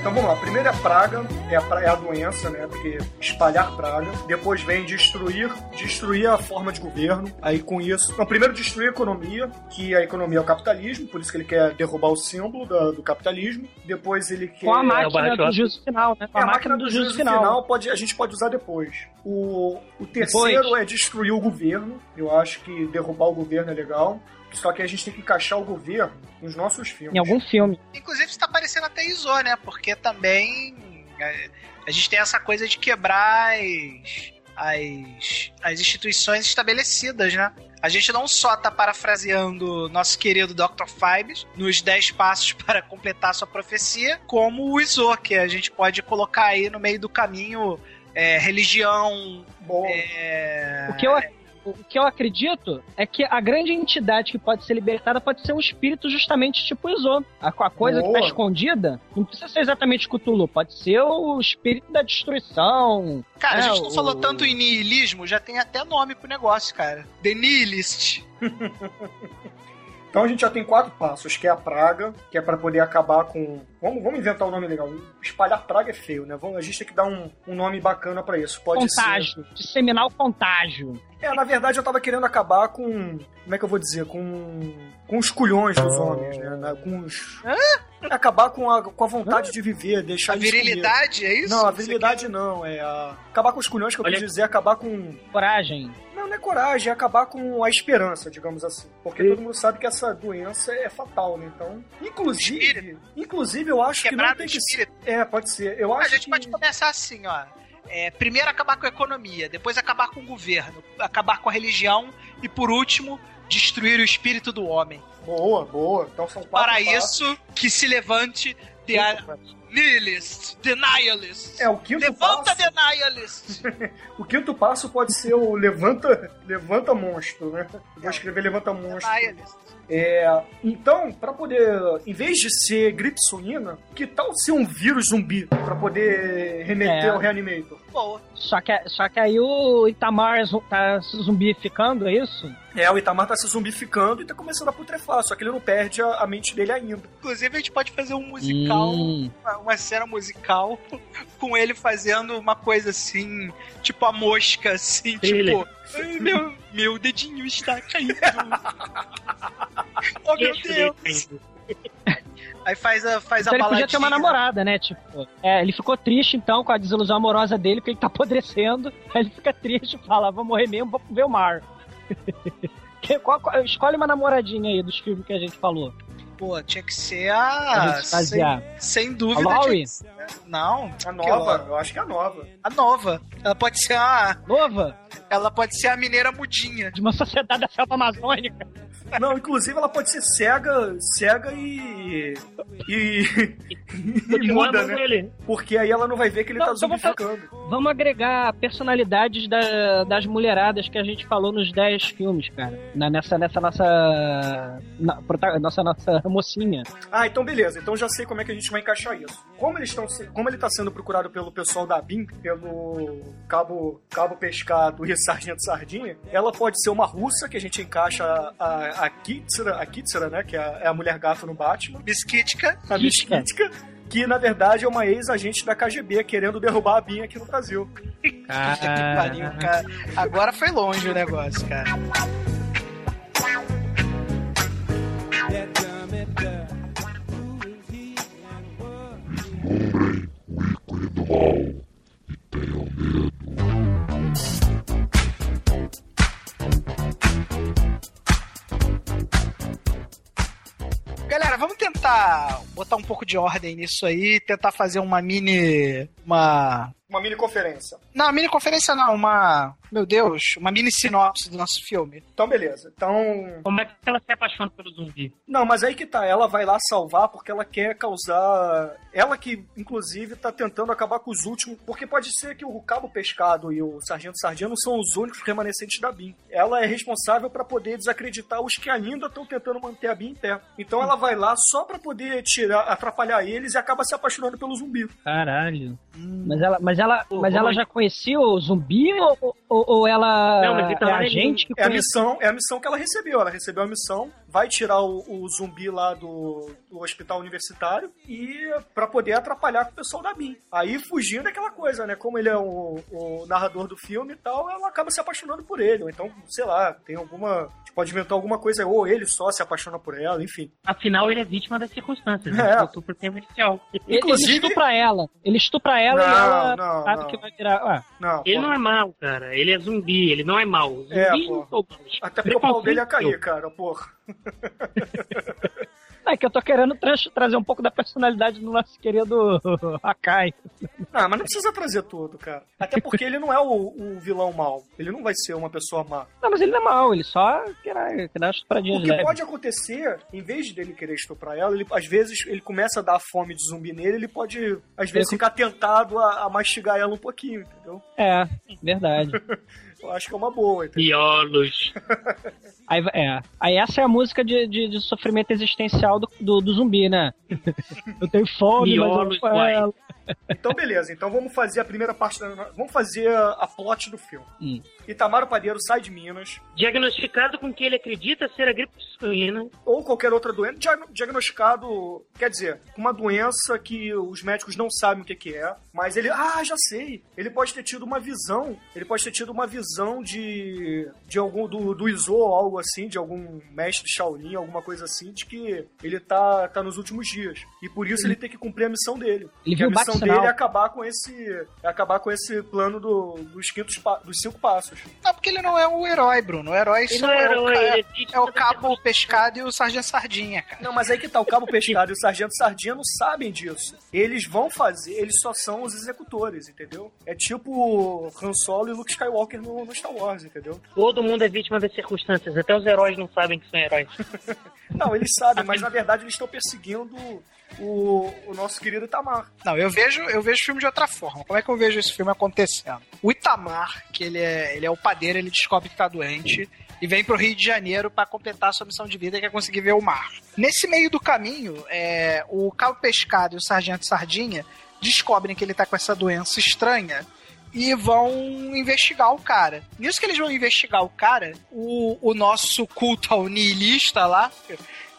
Então vamos lá, primeiro é a praga, é a, pra- é a doença, né? Porque espalhar praga. Depois vem destruir, destruir a forma de governo. Aí com isso. Não, primeiro destruir a economia, que a economia é o capitalismo, por isso que ele quer derrubar o símbolo da- do capitalismo. Depois ele quer. Com a máquina Barra do juízo final, né? Com É, a, máquina do juízo final. pode, a gente pode usar depois. O, o terceiro Depois. é destruir o governo. Eu acho que derrubar o governo é legal. Só que a gente tem que encaixar o governo nos nossos filmes. Em algum filme. Inclusive, isso tá parecendo até ISO, né? Porque também é, a gente tem essa coisa de quebrar as, as, as instituições estabelecidas, né? A gente não só tá parafraseando nosso querido Dr. Fibes nos 10 passos para completar sua profecia, como o ISO, que a gente pode colocar aí no meio do caminho é, religião, Bom, é, O que, eu, o que eu acredito é que a grande entidade que pode ser libertada pode ser um espírito justamente tipo Iso. A, a coisa que Boa. tá escondida não precisa ser exatamente Cthulhu, pode ser o espírito da destruição. Cara, a É, gente não o- falou tanto em niilismo, já tem até nome pro negócio, cara. The Nihilist. Então a gente já tem quatro passos, que é a praga, que é para poder acabar com. Vamos, vamos inventar um nome legal. Espalhar praga é feio, né? Vamos, a gente tem que dar um, um nome bacana para isso. Pode contágio, disseminar o contágio. ser. É, na verdade eu tava querendo acabar com. Como é que eu vou dizer? Com. Com os culhões dos homens, né? Com os. Acabar com a, com a vontade de viver, deixar A virilidade, é isso? Não, a virilidade não. É a... acabar com os culhões que eu Olha- quis dizer, acabar com. Coragem. É coragem, é acabar com a esperança, digamos assim. Porque Sim. todo mundo sabe que essa doença é fatal, né? Então, inclusive, Espírito. inclusive eu acho que Quebrar não tem do que ser. espírito. É, pode ser. Eu A acho gente que pode começar assim, ó. É, primeiro acabar com a economia, depois acabar com o governo, acabar com a religião e por último destruir o espírito do homem. Boa, boa. Então são quatro Para passos. isso que se levante The Nihilist, The Nihilist. É, o quinto Levanta passo. The Nihilist. O quinto passo pode ser o levanta, levanta monstro, né? Eu vou escrever levanta monstro. Nihilist. É, então, pra poder, em vez de ser gripe suína, que tal ser um vírus zumbi Pra poder remeter É. ao reanimator? Boa. Só que, só que aí o Itamar tá se zumbificando, é isso? É, o Itamar tá se zumbificando e tá começando a putrefar, só que ele não perde a, a mente dele ainda. Inclusive, a gente pode fazer um musical, Hum. uma, uma cena musical, com ele fazendo uma coisa assim, tipo a mosca, assim, tipo. "Ai, Meu, meu dedinho está caindo. oh, meu Deus. Aí faz a, faz Então a ele baladinha. podia ter uma namorada, né? Tipo, é, ele ficou triste então com a desilusão amorosa dele, porque ele tá apodrecendo. Aí ele fica triste e fala: vou morrer mesmo, vou ver o mar. Que- qual- qual- escolhe uma namoradinha aí dos filmes que a gente falou. Pô, tinha que ser a. gente sem, sem dúvida. A que ser- Não, A nova, eu acho que é a nova. a nova. Ela pode ser a. Nova, Ela pode ser a mineira mudinha. de uma sociedade da selva amazônica. Não, inclusive ela pode ser cega, cega e. e. e muda, né? ele. Porque aí ela não vai ver que ele Não, tá vamos zumbificando. Vamos agregar personalidades da- das mulheradas que a gente falou nos 10 filmes, cara. Na- nessa, nessa nossa. na- nossa, nossa mocinha. Ah, então beleza. Então já sei como é que a gente vai encaixar isso. Como eles estão, como ele tá sendo procurado pelo pessoal da BIM, pelo cabo, cabo pescado e sargento sardinha, ela pode ser uma russa que a gente encaixa a, a Kitsura, a Kitsura, né, que é a, é a mulher gato no Batman, Bisquitica. a Miss Kitka. Kitka, que na verdade é uma ex-agente da KGB querendo derrubar a BIM aqui no Brasil. Ah. Que pariu, cara. Agora foi longe o negócio, cara. Vislumbrem o ícone do mal e tenham medo. Vamos tentar botar um pouco de ordem nisso aí e tentar fazer uma mini. Uma. Uma mini conferência. Não, mini conferência não, uma. Meu Deus, uma mini sinopse do nosso filme. Então, beleza. Então. Como é que ela se apaixona pelo zumbi? Não, mas aí que tá. Ela vai lá salvar porque ela quer causar. Ela que, inclusive, tá tentando acabar com os últimos. Porque pode ser que o Cabo Pescado e o Sargento Sardinha não são os únicos remanescentes da BIM. Ela é responsável para poder desacreditar os que ainda estão tentando manter a BIM em pé. Então ela vai lá só para poder tirar, atrapalhar eles e acaba se apaixonando pelo zumbi. Caralho. Mas ela, mas ela, mas ela já conhecia o zumbi ou, ou, ou ela Não, mas então é a nem- gente que É a conhece? missão, é a missão que ela recebeu. Ela recebeu a missão, vai tirar o, o zumbi lá do, do hospital universitário e para poder atrapalhar com o pessoal da BIM. Aí fugindo daquela coisa, né? Como ele é o, o narrador do filme e tal, ela acaba se apaixonando por ele. Ou então, sei lá, tem alguma. Pode inventar alguma coisa, ou ele só se apaixona por ela, enfim. Afinal, ele é vítima das circunstâncias. É. Né? Voltou pro tema inicial. Ele, ele Inclusive- estupra ela. Ele estupra ela e Não, ela não, sabe não. que vai virar. Ué, Não, Ele pô. não é mau, cara. Ele é zumbi, ele não é mau. Zumbis É, não pô. são maus. Até porque o pau dele ia cair, cara, porra. É que eu tô querendo trazer um pouco da personalidade do nosso querido Akai. Ah, mas não precisa trazer tudo, cara. Até porque ele não é o, o vilão mau. Ele não vai ser uma pessoa má. Não, mas ele não é mal, ele só quer, dar uma estupradinha O que leve. pode acontecer, em vez dele querer estuprar ela, ele, às vezes ele começa a dar fome de zumbi nele, ele pode, às vezes, Ele- ficar tentado a, a mastigar ela um pouquinho, entendeu? É, verdade. Eu acho que é uma boa, entendeu? Miolos. Aí, é. Aí essa é a música de, de, de sofrimento existencial do, do, do zumbi, né? Eu tenho fome, mas eu não ela. Então, beleza. Então vamos fazer a primeira parte da... Vamos fazer a, a plot do filme. Hum. Itamar Padeiro sai de Minas, Diagnosticado com que ele acredita ser a gripe suína. ou qualquer outra doença, diag- diagnosticado, quer dizer, com uma doença que os médicos não sabem o que, que é, mas ele, ah, já sei, ele pode ter tido uma visão, ele pode ter tido uma visão de, de algum, do, do Izo ou algo assim, de algum mestre Shaolin, alguma coisa assim, de que ele tá, tá nos últimos dias, e por isso ele tem que cumprir a missão dele. Ele que viu a missão dele é acabar com esse, é acabar com esse plano do, dos, quintos, dos cinco passos. Não, porque ele não é o herói, Bruno. O herói Ele só não é é, o, herói, ca- ele é é o da cabo pescado e o sargento sardinha, cara. Não, mas aí que tá, o Cabo Pescado e o Sargento Sardinha não sabem disso. Eles vão fazer, eles só são os executores, entendeu? É tipo Han Solo e Luke Skywalker no, no Star Wars, entendeu? Todo mundo é vítima das circunstâncias. Até os heróis não sabem que são heróis. Não, eles sabem, mas na verdade eles estão perseguindo o, o nosso querido Itamar. Não, eu vejo, eu vejo o filme de outra forma. Como é que eu vejo esse filme acontecendo? O Itamar, que ele é, ele é o padeiro, ele descobre que tá doente e vem pro Rio de Janeiro para completar a sua missão de vida, que é conseguir ver o mar. Nesse meio do caminho, é, o Cabo Pescado e o Sargento Sardinha descobrem que ele tá com essa doença estranha e vão investigar o cara. Nisso que eles vão investigar o cara, o, o nosso culto ao nihilista lá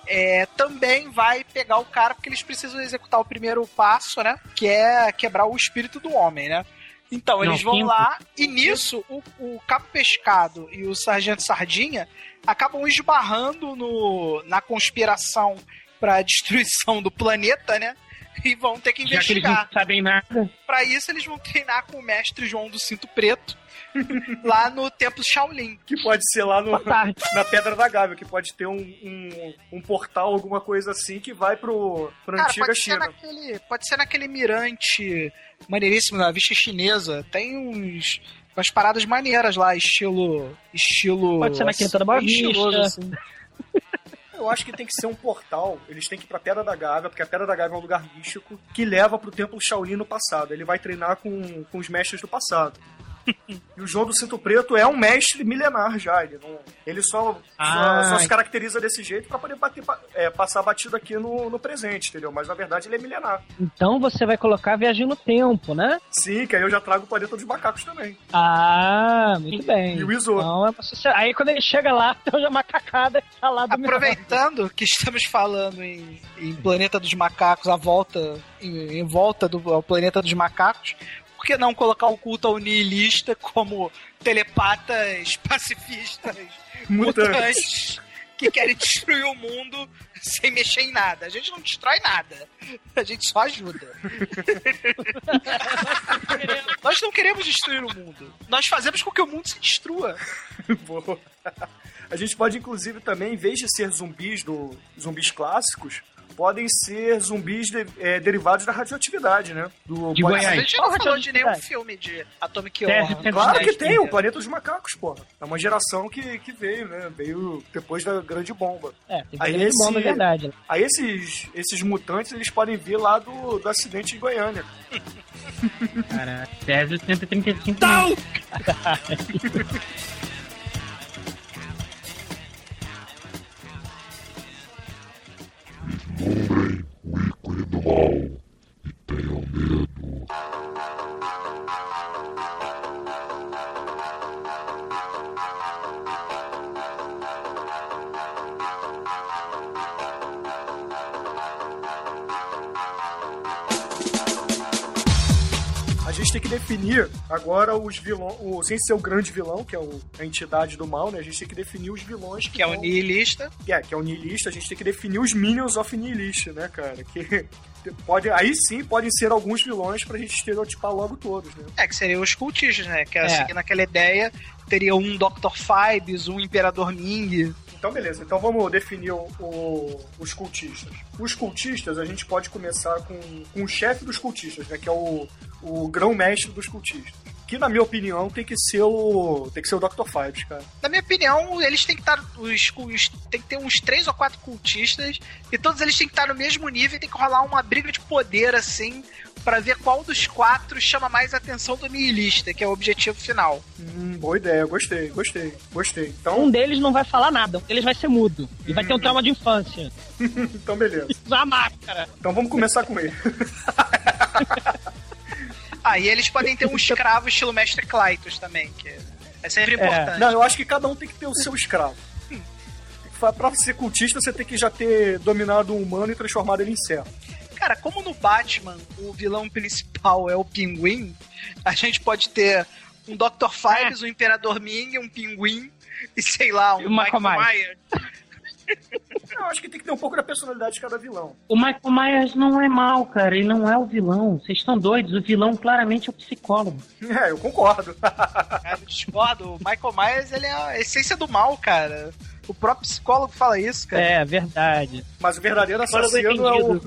é, também vai pegar o cara porque eles precisam executar o primeiro passo, né? Que é quebrar o espírito do homem, né? Então, Não, eles vão quinto. lá e nisso o, o Cabo Pescado e o Sargento Sardinha acabam esbarrando no, na conspiração para destruição do planeta, né? E vão ter que Já que eles investigar. não sabem nada. Pra isso, eles vão treinar com o mestre João do Cinto Preto lá no Templo Shaolin. Que pode ser lá no, na Pedra da Gávea, que pode ter um, um, um portal, alguma coisa assim, que vai pro, pro Cara, antiga pode ser, China. naquele, pode ser naquele mirante maneiríssimo da vista chinesa. Tem uns. Umas paradas maneiras lá, estilo. Estilo. Pode ser na Quinta da Boa estiloso, Vista. assim. Eu acho que tem que ser um portal. Eles têm que ir pra Pedra da Gávea, porque a Pedra da Gávea é um lugar místico que leva pro Templo Shaolin no passado. Ele vai treinar com, com os mestres do passado. E o João do Cinto Preto é um mestre milenar já. Ele, não, ele só, Ah, só, só se caracteriza desse jeito pra poder bater, é, passar batido aqui no, no presente, entendeu? Mas na verdade ele é milenar. Então você vai colocar viagem no tempo, né? Sim, que aí eu já trago o planeta dos macacos também. Ah, muito bem. E o Izo. Então, é Aí quando ele chega lá, tem uma macacada que tá lá do Aproveitando que estamos falando em, em Planeta dos Macacos, a volta. Em, em volta do ao Planeta dos Macacos, por que não colocar o culto ao nihilista como telepatas pacifistas Mutantes. mutantes que querem destruir o mundo sem mexer em nada? A gente não destrói nada, a gente só ajuda. Nós não queremos destruir o mundo, nós fazemos com que o mundo se destrua. Boa. A gente pode, inclusive, também, em vez de ser zumbis do zumbis clássicos, podem ser zumbis de- é, derivados da radioatividade, né? Do, De Mas a Goiás. gente não falou de nenhum filme de Atomic Horror. Claro que tem, o Planeta dos Macacos, porra. É uma geração que, que veio, né? Veio depois da grande bomba. É, tem Aí grande esse- bomba, é verdade. né? Aí esses, esses mutantes, eles podem vir lá do, do acidente de Goiânia. Cara, César 135 Não! Vislumbrem o ícone do mal e tenham medo. Gente tem que definir agora os vilões, o, sem ser o grande vilão, que é o- a entidade do mal, né? A gente tem que definir os vilões que, Que é o nihilista. É, que é o nihilista, a gente tem que definir os Minions of Nihilist, né, cara? Que pode, aí sim podem ser alguns vilões pra gente estereotipar logo todos, né? É, que seriam os cultistas, né? Que é, É. seguindo aquela ideia, teria um Dr. Fibes, um Imperador Ming. Então, beleza. Então vamos definir o- o- os cultistas. Os cultistas, a gente pode começar com, com o chefe dos cultistas, né? Que é o, o grão-mestre dos cultistas. Que, na minha opinião, tem que ser o. Tem que ser o Dr. Fibes, cara. Na minha opinião, eles têm que estar. Os, os- tem que ter uns três ou quatro cultistas. E todos eles têm que estar no mesmo nível e tem que rolar uma briga de poder, assim, pra ver qual dos quatro chama mais a atenção do nihilista, que é o objetivo final. Hum, boa ideia, gostei, gostei, gostei. Então, Um deles não vai falar nada, um deles vai ser mudo. E vai ter um trauma de infância. então beleza. Usar máscara. Então vamos começar com ele. Ah, e eles podem ter um escravo estilo Mestre Clytus também, que é sempre importante. Não, eu acho que cada um tem que ter o seu escravo. Pra- Pra ser cultista, você tem que já ter dominado um humano e transformado ele em servo. Cara, como no Batman o vilão principal é o Pinguim, a gente pode ter um Dr. Fibes, um Imperador Ming, um Pinguim e sei lá, um Michael Myers. Eu acho que tem que ter um pouco da personalidade de cada vilão. O Michael Myers não é mal, cara. Ele não é o vilão. Vocês estão doidos. O vilão claramente é o psicólogo. É, eu concordo. Cara, eu discordo. O Michael Myers, ele é a essência do mal, cara. O próprio psicólogo fala isso, cara. É, verdade. Mas o verdadeiro do assassino é o,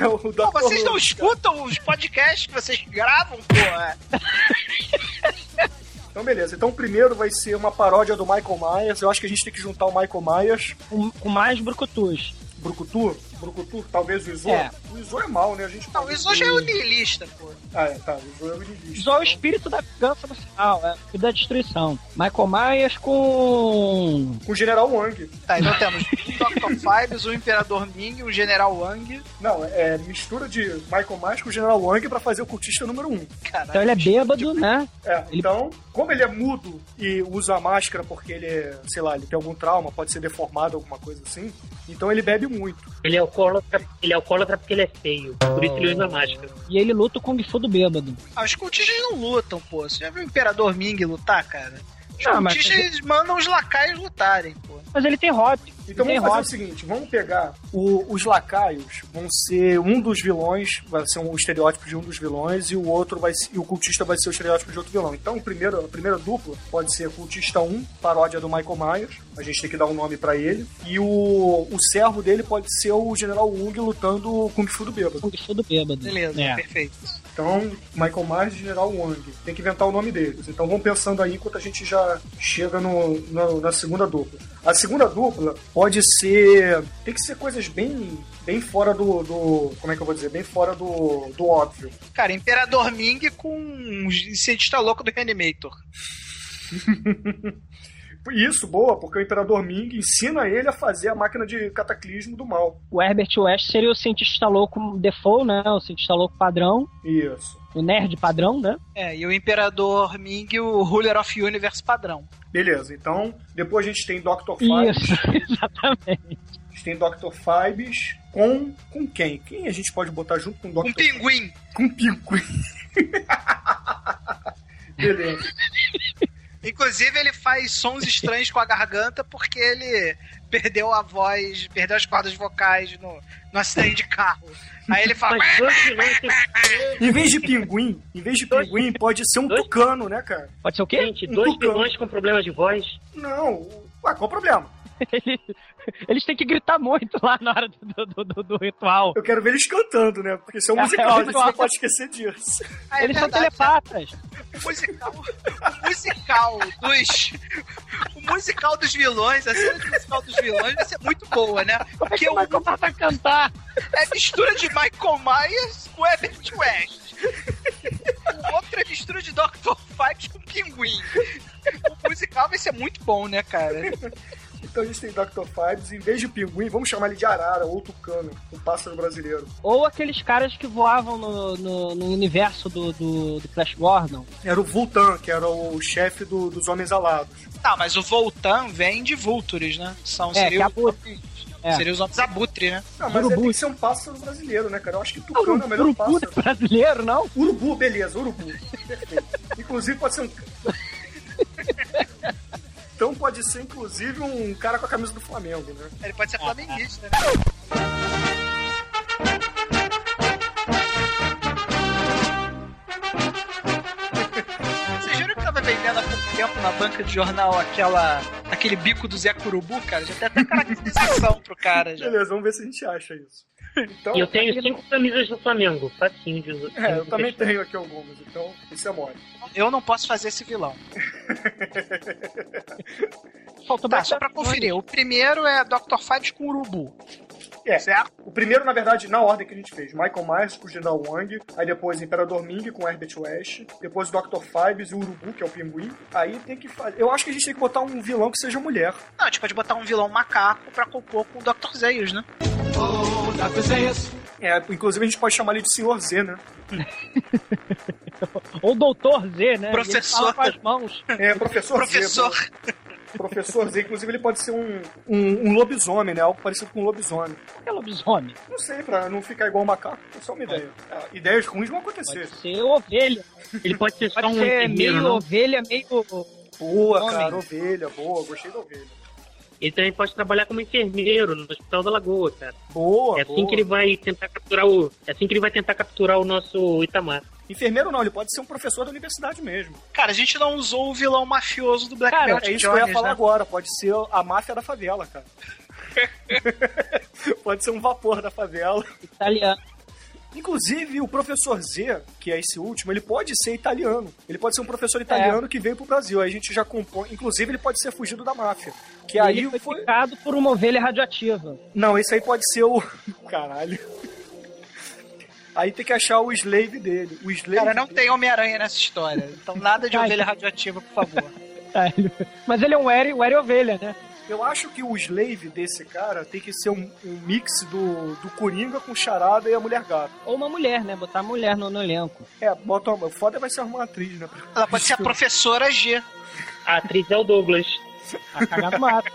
é o Pô, Dr. vocês não escutam os podcasts que vocês gravam, porra? Então, beleza. Então, o primeiro vai ser uma paródia do Michael Myers. Eu acho que a gente tem que juntar o Michael Myers, Com, com mais brucutus. Brucutu, Brucutu, talvez o Izo. É. O Izo é mal, né? A gente Não, pode isso já é o nihilista, pô. Ah, é, tá. O Izo é o niilista. Usou o espírito da vingança no final, é, e da destruição. Michael Myers com. Com o General Wang. Tá, então temos um Dr. Fibes, um Imperador Ming, um General Wang. Não, é mistura de Michael Myers com o General Wang pra fazer o cultista número um. Caralho. Então ele é bêbado, né? É, Ele- então, como ele é mudo e usa a máscara porque ele é, sei lá, ele tem algum trauma, pode ser deformado, alguma coisa assim, então ele bebe muito. Ele é alcoólatra, ele é alcoólatra porque ele é feio. Por isso ele usa máscara. E ele luta o Kung Fu do bêbado. Ah, os cultistas não lutam, pô. Você já viu o Imperador Ming lutar, cara? Os Ah, mas- eles mandam os lacaios lutarem, pô. Mas ele tem hobby. Então ele vamos fazer o seguinte, vamos pegar o- os lacaios, vão ser um dos vilões, vai ser um estereótipo de um dos vilões, e o outro vai ser- e o cultista vai ser o estereótipo de outro vilão. Então o primeiro, a primeira dupla pode ser cultista 1, paródia do Michael Myers, a gente tem que dar um nome pra ele, e o, o servo dele pode ser o General Wung lutando o Kung Fu do Bêbado. Kung Fu do bêbado. Beleza, É. perfeito. Então, Michael Myers e General Wang. Tem que inventar o nome deles. Então vamos pensando aí enquanto a gente já chega no, na, na segunda dupla. A segunda dupla pode ser. Tem que ser coisas bem. Bem fora do, do. Como é que eu vou dizer? Bem fora do, do óbvio. Cara, Imperador Ming com um cientista louco do Reanimator. Isso, boa, porque o Imperador Ming ensina ele a fazer a máquina de cataclismo do mal. O Herbert West seria o cientista louco default, né? O cientista louco padrão. Isso. O nerd padrão, né? É, e o Imperador Ming, o Ruler of Universe padrão. Beleza, então depois a gente tem Dr. Fibes. Isso, exatamente. A gente tem Dr. Fibes com. Com quem? Quem a gente pode botar junto com o Dr. Um pinguim. Com pinguim. Beleza. Inclusive, ele faz sons estranhos com a garganta porque ele perdeu a voz, perdeu as cordas vocais no, no acidente de carro. Aí ele fala. Tem Em vez de pinguim, em vez de pinguim, pode ser um Dois- tucano, né, cara? Pode ser o quê? Gente, Um dois tucano. com problemas de voz. Não. Ué, qual o problema? Ele- eles têm que gritar muito lá na hora do, do, do- do ritual. Eu quero ver eles cantando, né? Porque isso é um É, musical, é a gente não pode esquecer disso. Ah, é eles são verdade, né? telepatas. O musical, o musical dos. O musical dos vilões, a cena de musical dos vilões vai ser muito boa, né? Como é Porque que o, vai começar a cantar? é mistura de Michael Myers com Herbert West. O outro é mistura de Dr. Fives com Pinguim. O musical vai ser muito bom, né, cara? Então a gente tem Dr. Fibes, em vez de pinguim, vamos chamar ele de arara ou tucano, um pássaro brasileiro. Ou aqueles caras que voavam no, no, no universo do, do, do Flash Gordon. Era o Vultan, que era o chefe do- dos Homens Alados. Tá, mas o Voltan vem de Vultures, né? São, É, seria, homens- É. seria os homens abutre, né? Não, mas Urubu. tem que ser um pássaro brasileiro, né, cara? Eu acho que tucano é o melhor Urubu pássaro. brasileiro, não? Urubu, beleza, urubu. Perfeito. Inclusive pode ser um. Então pode ser, inclusive, um cara com a camisa do Flamengo, né? Ele pode ser flamenguista, né? Vocês viram que tava vendendo há pouco tempo na banca de jornal aquela, aquele bico do Zé Curubu, cara? Já tem até caracterização pro cara. Já. Beleza, vamos ver se a gente acha isso. Então, E eu tenho cinco camisas do Flamengo. Facinho de usar. é, eu também tenho aqui algumas, então isso é mole. Eu não posso fazer esse vilão. Faltou Tá, só pra conferir. O primeiro é Dr. Fives com urubu. É, Certo? o primeiro, na verdade, na ordem que a gente fez. Michael Myers com o General Wang, aí depois Imperador Ming com Herbert West, depois o Dr. Fibes e o Urubu, que é o pinguim. Aí tem que fazer... Eu acho que a gente tem que botar um vilão que seja mulher. Não, a gente pode botar um vilão macaco pra compor com o Dr. Zeyos, né? É, inclusive a gente pode chamar ele de Senhor Z, né? Ou Doutor Z, né? Professor. Ele fala com as mãos. É, Professor, Professor. Z. Professor Z, inclusive ele pode ser um, um, um lobisomem, né? Algo parecido com um lobisomem. Por que é lobisomem? Não sei, pra não ficar igual um macaco, é só uma ideia. Ah, ideias ruins vão acontecer. Pode ser ovelha. Ele pode ser só Pode um ser meio não? ovelha, meio. Boa, Homem. cara, ovelha, boa, gostei da ovelha. Ele também pode trabalhar como enfermeiro no Hospital da Lagoa, cara. Boa, É assim boa. que ele vai tentar capturar o. É assim que ele vai tentar capturar o nosso Itamar. Enfermeiro não, ele pode ser um professor da universidade mesmo. Cara, a gente não usou o vilão mafioso do Black Cara, Belt É isso que Jones, eu ia falar né? agora, pode ser a máfia da favela, cara. pode ser um vapor da favela. italiano. Inclusive, o professor Z, que é esse último, ele pode ser italiano. Ele pode ser um professor italiano que veio pro Brasil. Aí a gente já compõe. Inclusive, ele pode ser fugido da máfia. Que aí ele foi, foi. picado por uma ovelha radioativa. Não, esse aí pode ser o. Caralho. Aí tem que achar o slave dele. O slave Cara, não dele- tem Homem-Aranha nessa história. Então nada de ovelha radioativa, por favor. Mas ele é um Eri, o Eri ovelha, né? Eu acho que o slave desse cara tem que ser um, um mix do, do Coringa com Charada e a Mulher Gato. Ou uma mulher, né? Botar a mulher no, no elenco. É, bota uma. Foda vai ser arrumar uma atriz, né? Ela pode ser a professora G. A atriz é o Douglas. A cagar no mato.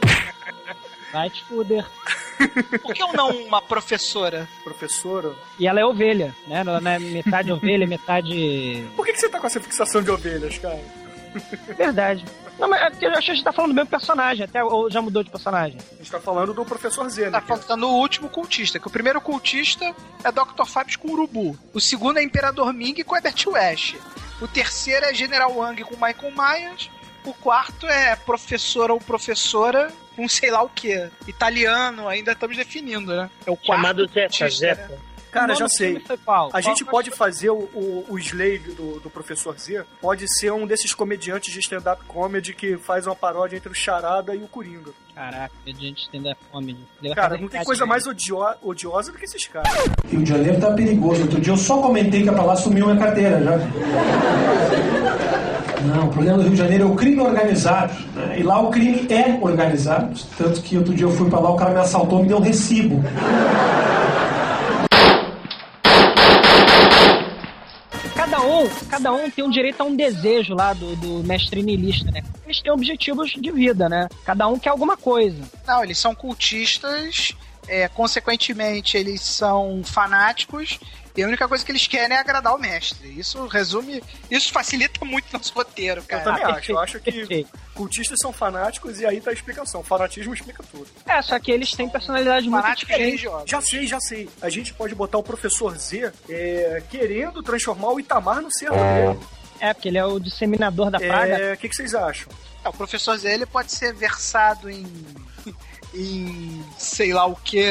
Vai te fuder. Por que eu não uma professora? Professora. E ela é ovelha, né? Ela não é metade ovelha, metade. Por que, que você tá com essa fixação de ovelhas, cara? Verdade. Não, mas é porque eu acho que a gente tá falando do mesmo personagem, até ou já mudou de personagem. A gente tá falando do professor Z, né? Tá faltando o último cultista, que o primeiro cultista é Dr. Fabs com Urubu. O segundo é Imperador Ming com Herbert West. O terceiro é General Wang com Michael Myers. O quarto é professora ou professora com sei lá o que. Italiano, ainda estamos definindo, né? É o Chamado Zeta. cultista, né? Zeta. Cara, já sei. qual? A Qual gente foi? pode fazer o, o, o slave do, do professor Z, pode ser um desses comediantes de stand-up comedy que faz uma paródia entre o Charada e o Coringa. Caraca, gente stand-up comedy. Cara, fazer não tem coisa de- mais odio- odiosa do que esses caras. Rio de Janeiro tá perigoso. Outro dia eu só comentei que a lá sumiu minha carteira já. Não, o problema do Rio de Janeiro é o crime organizado. né? E lá o crime é organizado. Tanto que outro dia eu fui pra lá, o cara me assaltou e me deu um recibo. Cada um, cada um tem um direito a um desejo lá do, do mestre niilista, né? Eles têm objetivos de vida, né? Cada um quer alguma coisa. Não, eles são cultistas, é, consequentemente, eles são fanáticos. E a única coisa que eles querem é agradar o mestre. Isso resume. Isso facilita muito nosso roteiro, Eu cara. também Ah, acho. Eu acho que cultistas são fanáticos e aí tá a explicação. O fanatismo explica tudo. É, só que eles têm personalidade muito Fanáticos diferente. Já sei, já sei. A gente pode botar o professor Z é, querendo transformar o Itamar no servo dele. É, porque ele é o disseminador da praga. É, O que, que vocês acham? É, o professor Zé ele pode ser versado em, em sei lá o que,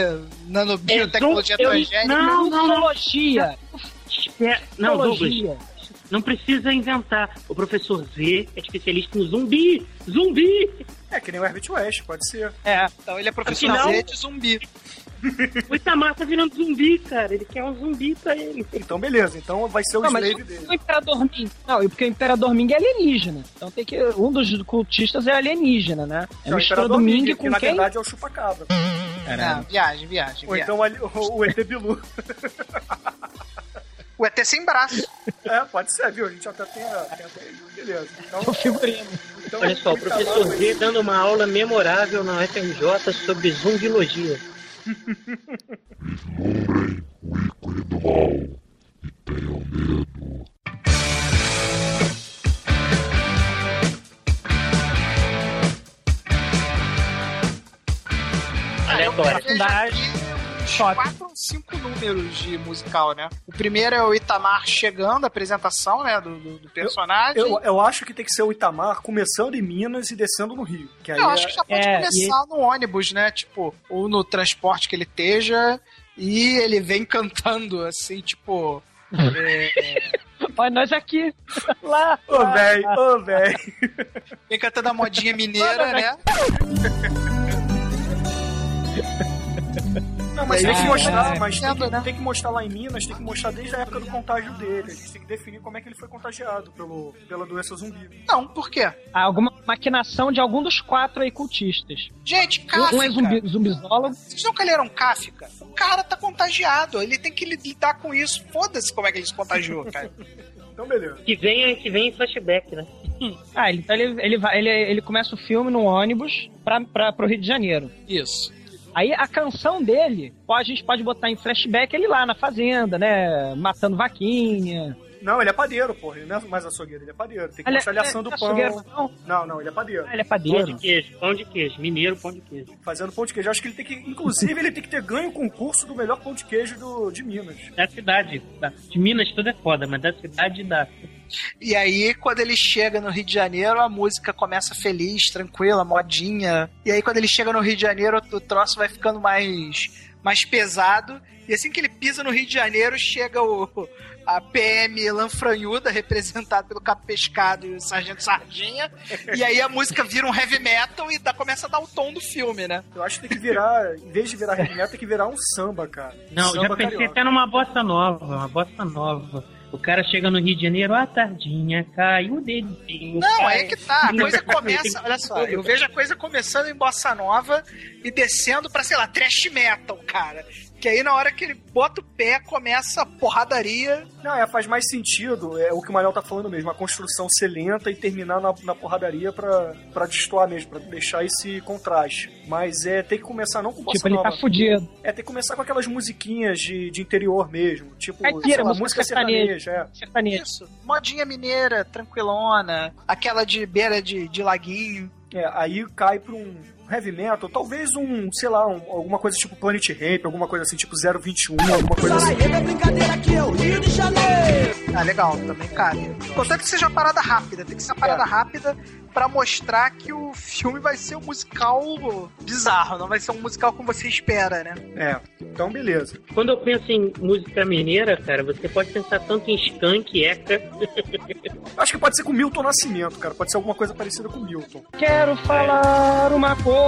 nanobiotecnologia É, eu- transgênica. Não, não, não. Ufologia. Espera- Não, Douglas, não precisa inventar. O professor Z é especialista em zumbi. Zumbi! É que nem o Herbert West, pode ser. É. Então ele é professor Afinal- Z de zumbi. O Itamar tá virando zumbi, cara. Ele quer um zumbi pra ele. Então, beleza. Então vai ser o Não, mas slave o, dele. o Imperador Ming. Não, porque o Imperador Ming é alienígena. Então tem que. Um dos cultistas é alienígena, né? É Que o Imperador do Ming que com na quem? verdade é o chupacabra. Não, viagem, viagem. Ou viagem. então o, o ET Bilu. O ET sem braço. É, pode ser, viu? A gente até tem, até beleza. Então, O figurino. então Olha só, o professor mas- Z dando uma aula memorável na UFRJ sobre zumbilogia. Vislumbrem o ícone do mal e tenham medo. Aleatório. Eu aqui uns Choque. quatro ou cinco números de musical, né? O primeiro é o Itamar chegando, a apresentação, né, do, do- do personagem. Eu, eu acho que tem que ser o Itamar começando em Minas e descendo no Rio. Que aí Eu é- acho que já pode É, começar no ônibus, né? Tipo, ou no transporte que ele esteja. E ele vem cantando, assim, tipo. é, Olha, nós aqui. Lá. Ô, véi, lá. ô, véi. vem cantando a modinha mineira, né? Não, mas tem que mostrar, mas tem que, né? tem que mostrar lá em Minas, tem que mostrar desde a época do contágio dele. A gente tem que definir como é que ele foi contagiado pelo, pela doença zumbi. Não, por quê? Ah, alguma maquinação de algum dos quatro aí cultistas. Gente, Um Kafka. é zumbi, zumbizólogo. Vocês nunca leram Kafka? O cara tá contagiado. Ele tem que lidar com isso. Foda-se como é que ele se contagiou, cara. Então, beleza. Que vem, que vem em flashback, né? Ah, ele, então ele, ele, vai, ele, ele começa o filme num ônibus pra, pra, pro Rio de Janeiro. Isso. Aí a canção dele, a gente pode botar em flashback ele lá na fazenda, né? Matando vaquinha. Não, ele é padeiro, porra. Ele não é mais açougueiro, ele é padeiro. Tem que Ele é- mostrar ele assando é pão. não? Não, não, ele é padeiro. Ah, ele é Pão padeiro. de queijo, pão de queijo. Mineiro, pão de queijo. Fazendo pão de queijo. Acho que ele tem que. Inclusive, ele tem que ter ganho o concurso do melhor pão de queijo do, de Minas. Da cidade. da- De Minas tudo é foda, mas da cidade dá. E aí, quando ele chega no Rio de Janeiro, a música começa feliz, tranquila, modinha. E aí, quando ele chega no Rio de Janeiro, o troço vai ficando mais, mais pesado. E assim que ele pisa no Rio de Janeiro, chega o, a PM Lanfranhuda, representada pelo Capo Pescado e o Sargento Sardinha. E aí a música vira um heavy metal e dá, começa a dar o tom do filme, né? Eu acho que tem que virar, em vez de virar heavy metal, tem que virar um samba, cara. Não, samba já pensei carioca. até numa bossa nova, uma bossa nova. O cara chega no Rio de Janeiro, à tardinha, cai o dedinho. Não, cai. é que tá. A coisa começa. Olha só, eu vejo a coisa começando em bossa nova e descendo pra, sei lá, trash metal, cara. Que aí na hora que ele bota o pé, começa a porradaria. Não, é, faz mais sentido, é o que o Manel tá falando mesmo, a construção ser lenta e terminar na, na porradaria pra, pra destoar mesmo, pra deixar esse contraste. Mas é, tem que começar não com bossa Tipo, ele nova. tá fudido. É, tem que começar com aquelas musiquinhas de, de interior mesmo, tipo, Caipira, sei lá, música sertaneja. sertaneja, é. Sertanejo. Isso. Modinha mineira, tranquilona. Aquela de beira de, de laguinho. É, aí cai pra um heavy metal, talvez um, sei lá, um- alguma coisa tipo Planet Ramp, alguma coisa assim, tipo 021, alguma coisa assim. Ah, legal, também cabe. Contanto que seja uma parada rápida, tem que ser uma parada É. rápida pra mostrar que o filme vai ser um musical bizarro, não vai ser um musical como você espera, né? É, então beleza. Quando eu penso em música mineira, cara, você pode pensar tanto em skunk, eca. Acho que pode ser com Milton Nascimento, cara, pode ser alguma coisa parecida com Milton. Quero falar uma coisa.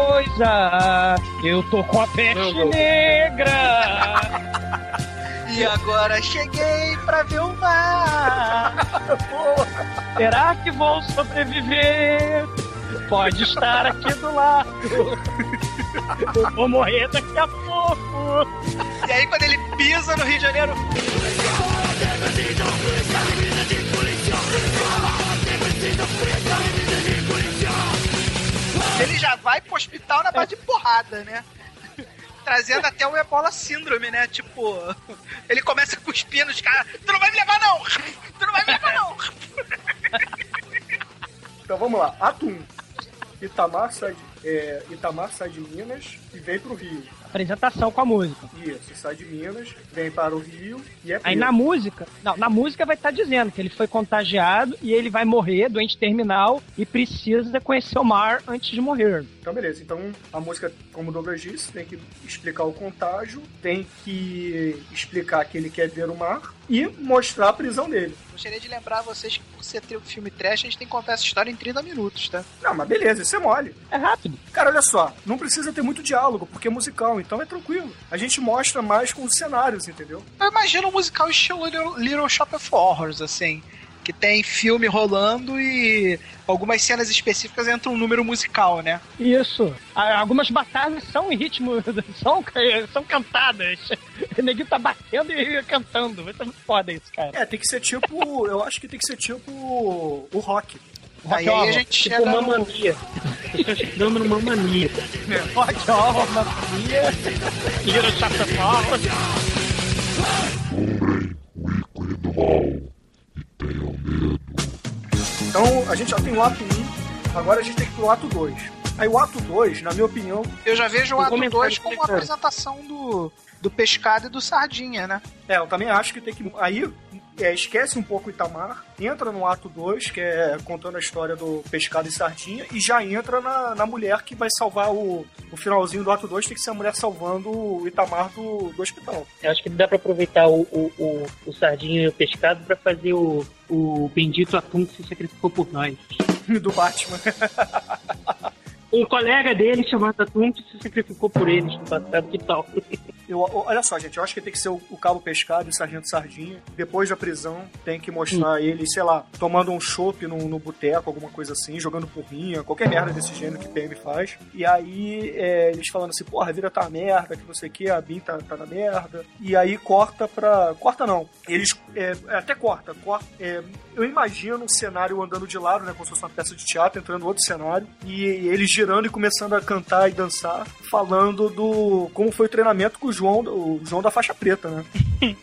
Eu tô com a peste Não, não. negra. E agora cheguei pra ver o mar. Será que vou sobreviver? Pode estar aqui do lado. Eu vou morrer daqui a pouco. E aí quando ele pisa no Rio de Janeiro. Ele já vai pro hospital na base de porrada, né? Trazendo até o Ebola Síndrome, né? Tipo, ele começa a cuspir nos caras. Tu não vai me levar, não! Tu não vai me levar, não! Então vamos lá, ato 1. Itamar sai de, é, Itamar sai de Minas e vem pro Rio. Apresentação com a música. Isso, sai de Minas, vem para o Rio e é Aí preso. na música, não, na música vai estar dizendo que ele foi contagiado e ele vai morrer, doente terminal, e precisa conhecer o mar antes de morrer. Então, beleza. Então, a música, como o Douglas disse, tem que explicar o contágio, tem que explicar que ele quer ver o mar e mostrar a prisão dele. Gostaria de lembrar vocês que por ser um filme trash, a gente tem que contar essa história em 30 minutos, tá? Não, mas beleza, isso é mole. É rápido. Cara, olha só, não precisa ter muito diálogo, porque é musical, então é tranquilo. A gente mostra mais com os cenários, entendeu? Eu imagino um musical estilo Little, Little Shop of Horrors, assim. Que tem filme rolando e algumas cenas específicas entra um número musical, né? Isso. Algumas batalhas são em ritmo, são, são cantadas. O neguinho tá batendo e cantando. Vai ser muito foda isso, cara. É, tem que ser tipo. Eu acho que tem que ser tipo o rock. Aí, aí a gente Tipo chega no... Mamma Mia. Estão chegando no Mamma Mia. Rock horror, Little Shop of Horrors. Lembrem o ícone do mal tenham medo. Então a gente já tem o ato 1, agora a gente tem que ir pro ato 2. Aí o ato 2, na minha opinião, Eu já vejo o ato comentário 2 como a apresentação do, do pescado e do sardinha, né? é, eu também acho que tem que. Aí é, esquece um pouco o Itamar, entra no ato 2, que é contando a história do pescado e sardinha, e já entra na, na mulher que vai salvar o, o finalzinho do ato 2, tem que ser a mulher salvando o Itamar do, do hospital. Eu acho que dá pra aproveitar o, o, o, o sardinho e o pescado pra fazer o, o bendito atum que se sacrificou por nós. do Batman. Um colega dele chamado Atum que se sacrificou por eles no passado, que tal? Eu, olha só, gente, eu acho que tem que ser o, o Cabo Pescado e o Sargento Sardinha. Depois da prisão, tem que mostrar ele, sei lá, tomando um chopp no, no boteco, alguma coisa assim, jogando porrinha, qualquer merda desse gênero que PM faz. E aí, é, eles falando assim, porra, a vida tá uma merda, que não sei o que, a Bin tá, tá na merda. E aí corta pra. Corta não. Eles. é, até corta. corta é, eu imagino um cenário andando de lado, né? Como se fosse uma peça de teatro, entrando em outro cenário. E eles girando e começando a cantar e dançar, falando do. como foi o treinamento com o João, o João da faixa preta, né?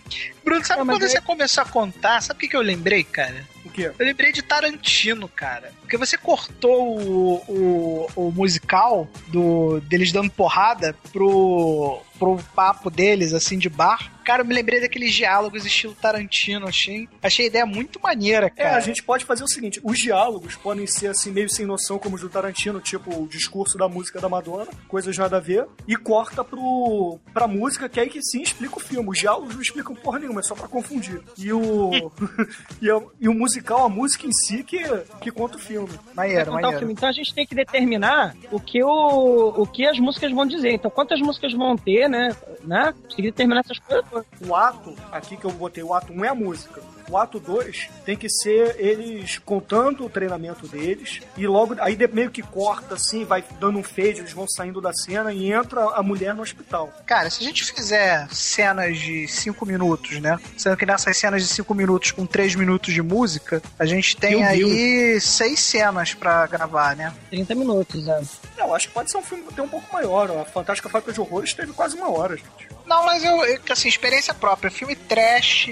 Bruno, sabe mas quando você começou a contar? Sabe o que, que eu lembrei, cara? O quê? Eu lembrei de Tarantino, cara. Porque você cortou o, o, o musical do deles dando porrada pro, pro papo deles, assim, de bar. Cara, eu me lembrei daqueles diálogos estilo Tarantino, achei. Achei a ideia muito maneira, É, cara. a gente pode fazer o seguinte: os diálogos podem ser assim, meio sem noção, como os do Tarantino, tipo o discurso da música da Madonna, coisas nada a ver, e corta pro, pra música, que aí que sim explica o filme. Os diálogos não explicam porra nenhuma, é só pra confundir. E o. e, a- e o musical, a música em si, que, que conta o filme. Vai Maneiro, maneiro. filme. Então a gente tem que determinar o que, o, o que as músicas vão dizer. Então, quantas músicas vão ter, né? né? Conseguir determinar essas coisas. O ato, aqui que eu botei, o ato 1 é a música. O ato 2 tem que ser eles contando o treinamento deles e logo aí meio que corta assim, vai dando um fade, eles vão saindo da cena e entra a mulher no hospital. Cara, se a gente fizer cenas de 5 minutos, né? Sendo que nessas cenas de 5 minutos com 3 minutos de música, a gente tem Meu aí seis cenas pra gravar, né? 30 minutos, é. Eu acho que pode ser um filme até um pouco maior. ó. A Fantástica Fábrica de Horrores teve quase uma hora, gente. Não, mas eu, eu- assim, experiência própria. Filme trash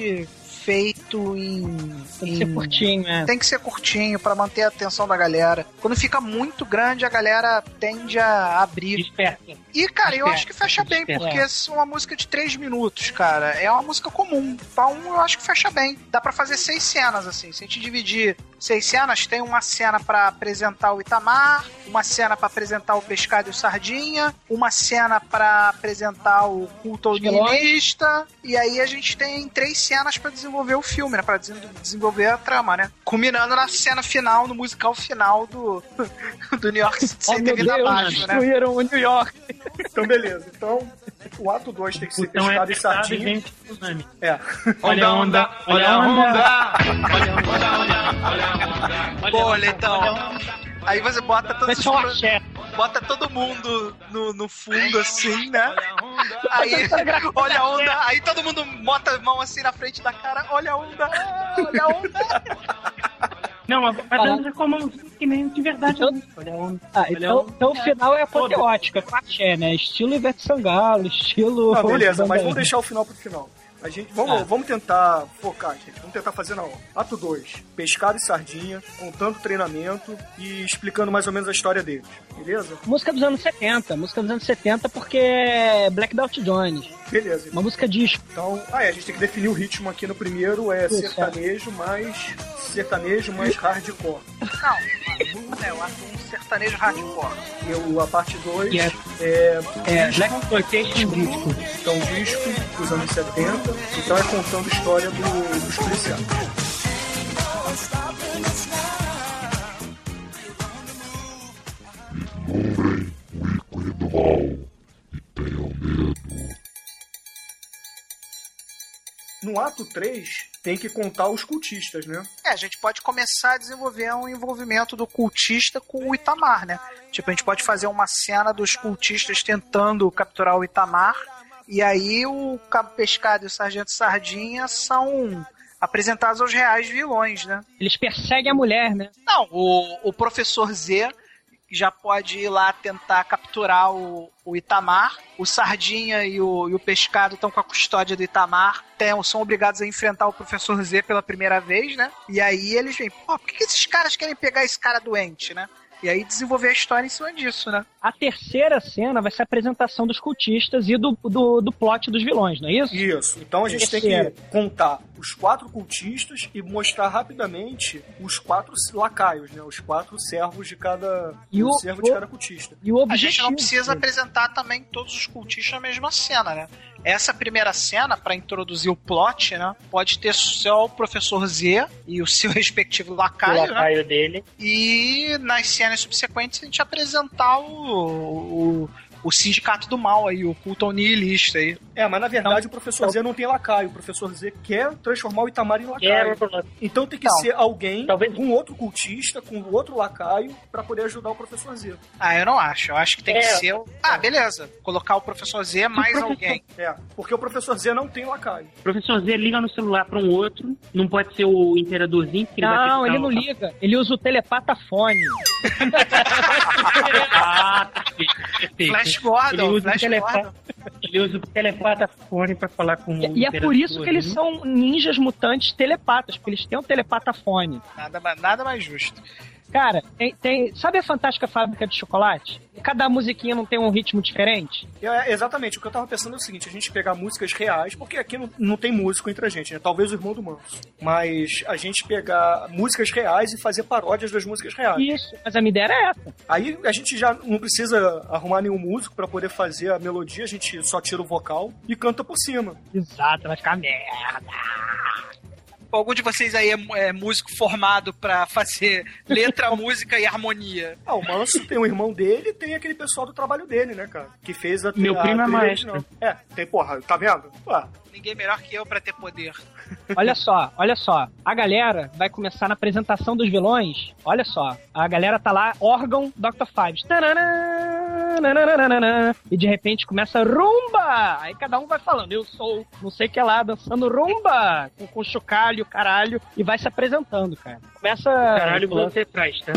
feito em. Tem que ser em- curtinho, é. Tem que ser curtinho pra manter a atenção da galera. Quando fica muito grande, a galera tende a abrir. Desperta. E, cara, eu acho que fecha bem, porque é uma música de três minutos, cara. É uma música comum. Então, eu acho que fecha bem. Dá pra fazer seis cenas, assim. Se a gente dividir seis cenas, tem uma cena pra apresentar o Itamar, uma cena pra apresentar o Pescado e o Sardinha, uma cena pra apresentar o culto alienísta, e aí a gente tem três cenas pra desenvolver o filme, né? Pra desen- desenvolver a trama, né? Culminando na cena final, no musical final do, do New York City Oh, Sem meu Vida Deus, Abaixo, né? destruíram o New York. Então, beleza. Então, o ato 2 tem que ser Então é pescado e pescado e sardinha. gente tsunami. É. Olha a onda, olha a onda. Pô, Letão. Aí você bota todos um os, bota todo mundo no, no fundo assim, né? Aí, olha a onda, aí todo mundo bota a mão assim na frente da cara, olha a onda, ah, olha a onda. Não, a, a dança com a mãozinha que nem de verdade. Então- a onda. Ah, a então, então o final é apoteótico, é com axé, né? Estilo Ivete Sangalo, estilo... Tá, beleza, mas vamos deixar o final pro final. A gente, vamos, Ah. vamos tentar focar, gente. Vamos tentar fazer na hora. Ato 2. Pescado e sardinha, contando treinamento e explicando mais ou menos a história deles. Beleza? Música dos anos 70. Música dos anos 70 porque é Black Dot Jones. Beleza. Uma música disco. Então, ah, é, a gente tem que definir o ritmo aqui no primeiro, é Isso, sertanejo mais sertanejo mais hardcore. Não, é um sertanejo hardcore. E o, a parte 2 E é- é, É, Black Exploitation Disco. então disco dos anos 70, então é contando a história do, dos policiais. Ignorem o ícone do mal e tenham medo. No ato 3 tem que contar os cultistas, né? É, a gente pode começar a desenvolver um envolvimento do cultista com o Itamar, né? Tipo, a gente pode fazer uma cena dos cultistas tentando capturar o Itamar, e aí o Cabo Pescado e o Sargento Sardinha são apresentados aos reais vilões, né? Eles perseguem a mulher, né? Não, o, o professor Z já pode ir lá tentar capturar o, o Itamar. O Sardinha e o, e o Pescado estão com a custódia do Itamar. Tem, são obrigados a enfrentar o professor Z pela primeira vez, né? E aí eles vêm, pô, por que, esses caras querem pegar esse cara doente, né? E aí desenvolver a história em cima disso, né? A terceira cena vai ser a apresentação dos cultistas e do, do, do plot dos vilões, não é isso? Isso. Então a gente tem Terceira. que contar os quatro cultistas e mostrar rapidamente os quatro lacaios, né? Os quatro servos de cada E o o- servo de o- cada cultista. E o A objetivo. gente não precisa apresentar também todos os cultistas na mesma cena, né? Essa primeira cena, para introduzir o plot, né? Pode ter só o professor Z e o seu respectivo O lacaio, né? lacaio dele. E nas cenas subsequentes a gente apresentar o, o, o sindicato do mal aí, o culto nihilista aí. É, mas na verdade o professor Z não tem lacaio. O professor Z quer transformar o Itamar em lacaio. Quero. Então tem que Não. ser alguém, Talvez- um outro cultista, com outro lacaio, pra poder ajudar o professor Z. Ah, eu não acho. Eu acho que tem que É. ser. o- Ah, beleza. Colocar o professor Z mais alguém. É, porque o professor Z não tem lacaio. O professor Z liga no celular pra um outro. Não pode ser o imperadorzinho, porque ele vai ter Não, que ele não liga. Ele usa o telepatafone. Ah, perfeito, perfeito. Flash Ele Gordon, usa, o Flash. Gordon. ele usa o telepatafone pra falar com o E, e é por isso que eles imperadorzinho. são ninjas mutantes telepatas, porque eles têm um telepatafone. Nada, ma- nada mais justo. Cara, tem, tem- sabe a fantástica fábrica de chocolate? Cada musiquinha não tem um ritmo diferente? É, exatamente, o que eu tava pensando é o seguinte, a gente pegar músicas reais, porque aqui não, não tem músico entre a gente, né? Talvez o irmão do Manso. Mas a gente pegar músicas reais e fazer paródias das músicas reais. Isso, mas a minha ideia era essa. Aí a gente já não precisa arrumar nenhum músico pra poder fazer a melodia, a gente só tira o vocal e canta por cima. Exato, vai ficar merda. Algum de vocês aí é, é músico formado pra fazer letra, música e harmonia? Ah, o Manso tem o irmão dele e tem aquele pessoal do trabalho dele, né, cara? Que fez a Meu a primo é trilha maestro. original. É, tem, porra, tá vendo? Pô, Ninguém melhor que eu pra ter poder. Olha só, olha só. A galera vai começar na apresentação dos vilões. Olha só. A galera tá lá, órgão Dr. Fives. Tananã, nananana. E de repente começa rumba! Aí cada um vai falando, eu sou não sei o que lá, dançando rumba! Com, com chocalho, caralho, e vai se apresentando, cara. Começa. Caralho, você traz, tá?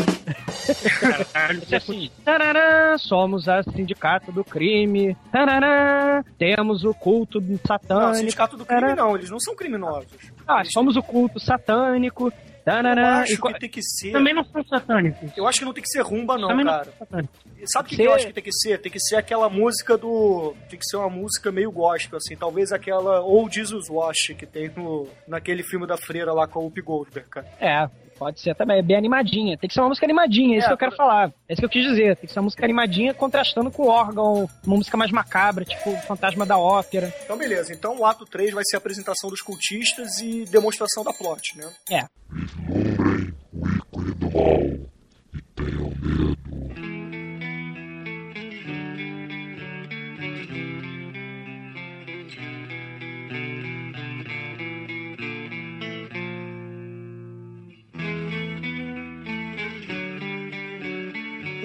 Caralho, você assim, tarará, somos a sindicato do crime, tarará, temos o culto não, satânico, sindicato do crime não, eles não são criminosos. ah, somos o culto satânico, Eu acho que tem que ser. Também não são satânicos. Eu acho que não tem que ser rumba, não, Também não cara. são satânicos. Sabe o que, que eu acho que tem que ser? Tem que ser aquela música do. Tem que ser uma música meio gospel, assim. Talvez aquela Old Jesus Wash que tem no, naquele filme da freira lá com a Whoopi Goldberg, cara. é, pode ser também, é bem animadinha, tem que ser uma música animadinha, é isso É, que eu quero falar, é isso que eu quis dizer, tem que ser uma música animadinha contrastando com o órgão, uma música mais macabra, tipo o Fantasma da Ópera, Então, beleza. Então, o ato 3 vai ser a apresentação dos cultistas e demonstração da plot, né? é. Ignorem o ícone do mal e tenham medo.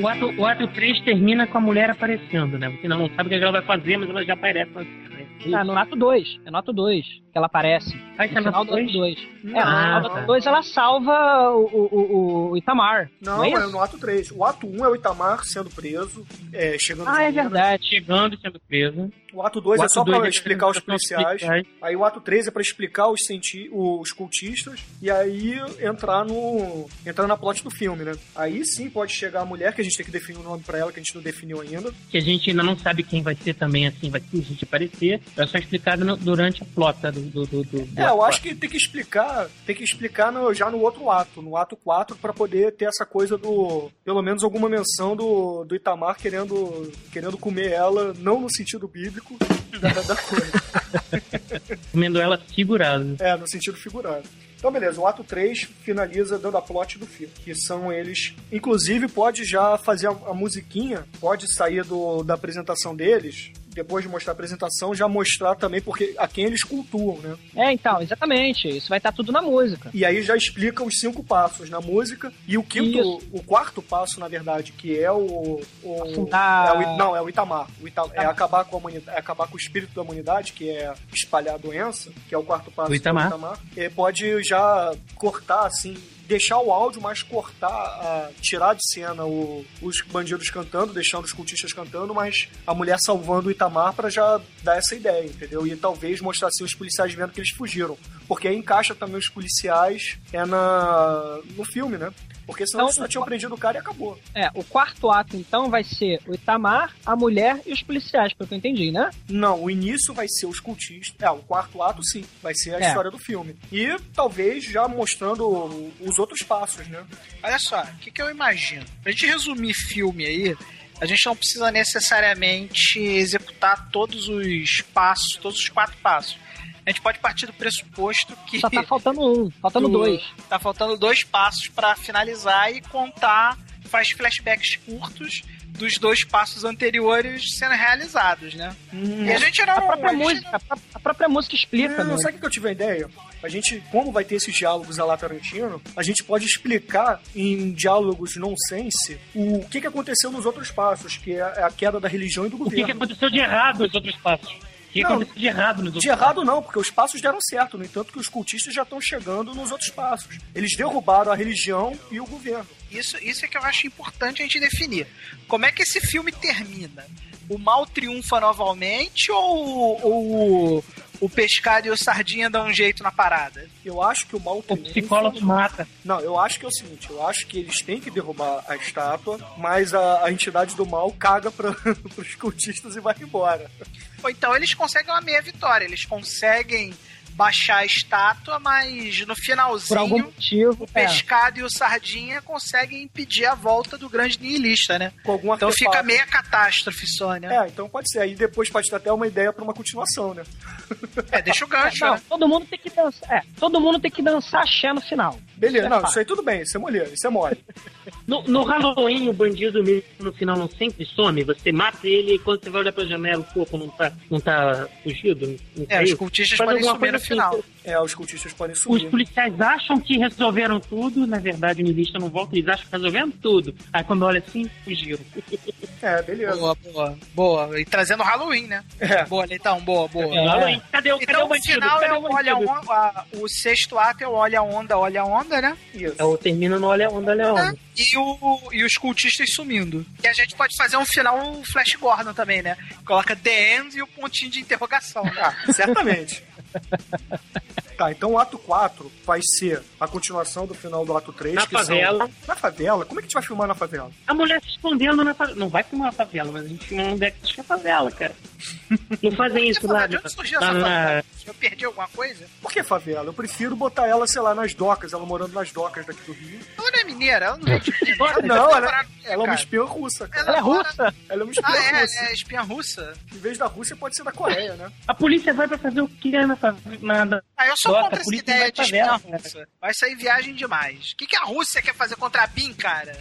O ato, o ato 3 termina com a mulher aparecendo, né? Você não sabe o que ela vai fazer, mas ela já aparece. na cena, né? Ah, no ato 2, é no ato 2 que ela aparece. Ah, No é no final do dois? ato 2. É, no Ah, final do tá. ato 2 ela salva o, o, o, Itamar. Não, é é, isso? no ato 3. O ato 1 é o Itamar sendo preso, é, chegando Ah, é verdade. Chegando e sendo preso. O ato 2 O é só pra é explicar os policiais. policiais. Aí o ato 3 é pra explicar os, cienti os cultistas. E aí entrar no. entrar na plot do filme, né? Aí sim pode chegar a mulher, que a gente tem que definir o nome pra ela, que a gente não definiu ainda. Que a gente ainda não sabe quem vai ser também, assim, vai a gente aparecer. É só explicado no- durante a plota do. do, do, do É, eu acho que tem que explicar, tem que explicar no- já no outro ato, no ato 4, pra poder ter essa coisa do. pelo menos alguma menção do, do Itamar querendo, querendo comer ela, não no sentido bíblico da, da coisa. comendo ela segurada. É, no sentido figurado. Então, beleza, o ato 3 finaliza dando a plot do filme, que são eles. Inclusive, pode já fazer a, a musiquinha, pode sair do, da apresentação deles, depois de mostrar a apresentação, já mostrar também porque a quem eles cultuam, né? É, então, exatamente. Isso vai estar tudo na música. E aí já explica os cinco passos na música. E o quinto, Isso. o quarto passo, na verdade, que é o. o Afundar- é o não, é o Itamar. O Ita- é, Itamar. acabar com a humanidade, é acabar com o espírito da humanidade, que é espalhar a doença, que é o quarto passo O Itamar. do Ele pode já cortar, assim. Deixar o áudio, mas cortar, tirar de cena o- os bandidos cantando, deixando os cultistas cantando, mas a mulher salvando o Itamar pra já dar essa ideia, entendeu? E talvez mostrar assim os policiais vendo que eles fugiram. Porque aí encaixa também os policiais é na no filme, né? Porque senão Então, só tinham prendido o cara e acabou. É, o quarto ato, então, vai ser o Itamar, a mulher e os policiais, pelo que eu entendi, né? Não, o início vai ser os cultistas. É, o quarto ato sim, vai ser a É. história do filme. E talvez já mostrando os outros passos, né? Olha só, o que, que eu imagino? Pra gente resumir filme aí, a gente não precisa necessariamente executar todos os passos, todos os quatro passos. A gente pode partir do pressuposto que Só tá faltando um, faltando do- dois. tá faltando dois passos pra finalizar e contar, faz flashbacks curtos dos dois passos anteriores sendo realizados, né? E a gente não. A própria a gente música, a pró- a própria música explica, Não, né? sabe o que eu tive a ideia? A gente, como vai ter esses diálogos a lá Tarantino, a gente pode explicar em diálogos nonsense o que, que aconteceu nos outros passos, que é a queda da religião e do O que, que governo. aconteceu de errado nos outros passos? Que Não, aconteceu de errado nos outros De errado não, porque os passos deram certo, no entanto que os cultistas já estão chegando nos outros passos. Eles derrubaram a religião e o governo. Isso, isso é que eu acho importante a gente definir. Como é que esse filme termina? O mal triunfa novamente ou, ou o pescado e o sardinha dão um jeito na parada? Eu acho que o mal O psicólogo mata. Não, eu acho que é o seguinte, eu acho que eles têm que derrubar a estátua, mas a, a entidade do mal caga pra, pros cultistas e vai embora. Ou então eles conseguem uma meia vitória, eles conseguem baixar a estátua, mas no finalzinho Por algum motivo. o é. pescado e o sardinha conseguem impedir a volta do grande nihilista, né? Com algum Então artefato. fica meia catástrofe só, né? É, então pode ser. Aí depois pode ter até uma ideia pra uma continuação, né? É, deixa o gancho, Não, né? todo mundo tem que dançar. É, todo mundo tem que dançar axé no final. Beleza, é não, isso aí tudo bem, isso é mulher, isso é mole. No, no Halloween, o bandido mesmo no final não sempre some. Você mata ele e quando você vai olhar pra janela, o corpo não tá, não tá fugido. Não É, os cultistas Faz podem sumir no final. assim. É, os cultistas podem Os subir. policiais acham que resolveram tudo, na verdade o niilista não volta, eles acham que resolveram tudo. Aí quando olha assim, fugiram. É, beleza. Boa, boa, boa. E trazendo Halloween, né? É. Boa, Leitão, boa, boa. É, Halloween, cadê, o- cadê Então o o bandido? final Cadê é o o olha onda, a- o sexto ato é o olha onda, olha onda, né? Isso. É, o termina no olha onda, olha onda. E, o, e os cultistas sumindo. E a gente pode fazer um final Flash Gordon também, né? Coloca The End e o pontinho de interrogação. né? Ah, certamente. Tá, então o ato 4 vai ser a continuação do final do ato 3. Na que são- favela. Na favela? Como é que a gente vai filmar na favela? A mulher se escondendo na favela. Não vai filmar uma favela, mas a gente filma um deck de favela, cara. Não fazem isso lá. De onde surgiu na- essa na- favela? Eu perdi alguma coisa? Por que favela? Eu prefiro botar ela, sei lá, nas docas, ela morando nas docas daqui do Rio. Ela é mineira, ela não vem de Minas. Não, Não, tá ela, morando- ela é uma espiã russa, cara. Ela é russa? Ela é uma espiã Ah, é, russa. é espiã russa? Em vez da Rússia, pode ser da Coreia, né? A polícia vai pra fazer o que na favela? Ah, eu sou contra a essa ideia de espiã russa. Vai sair viagem demais. O que, que a Rússia quer fazer contra a BIM, cara?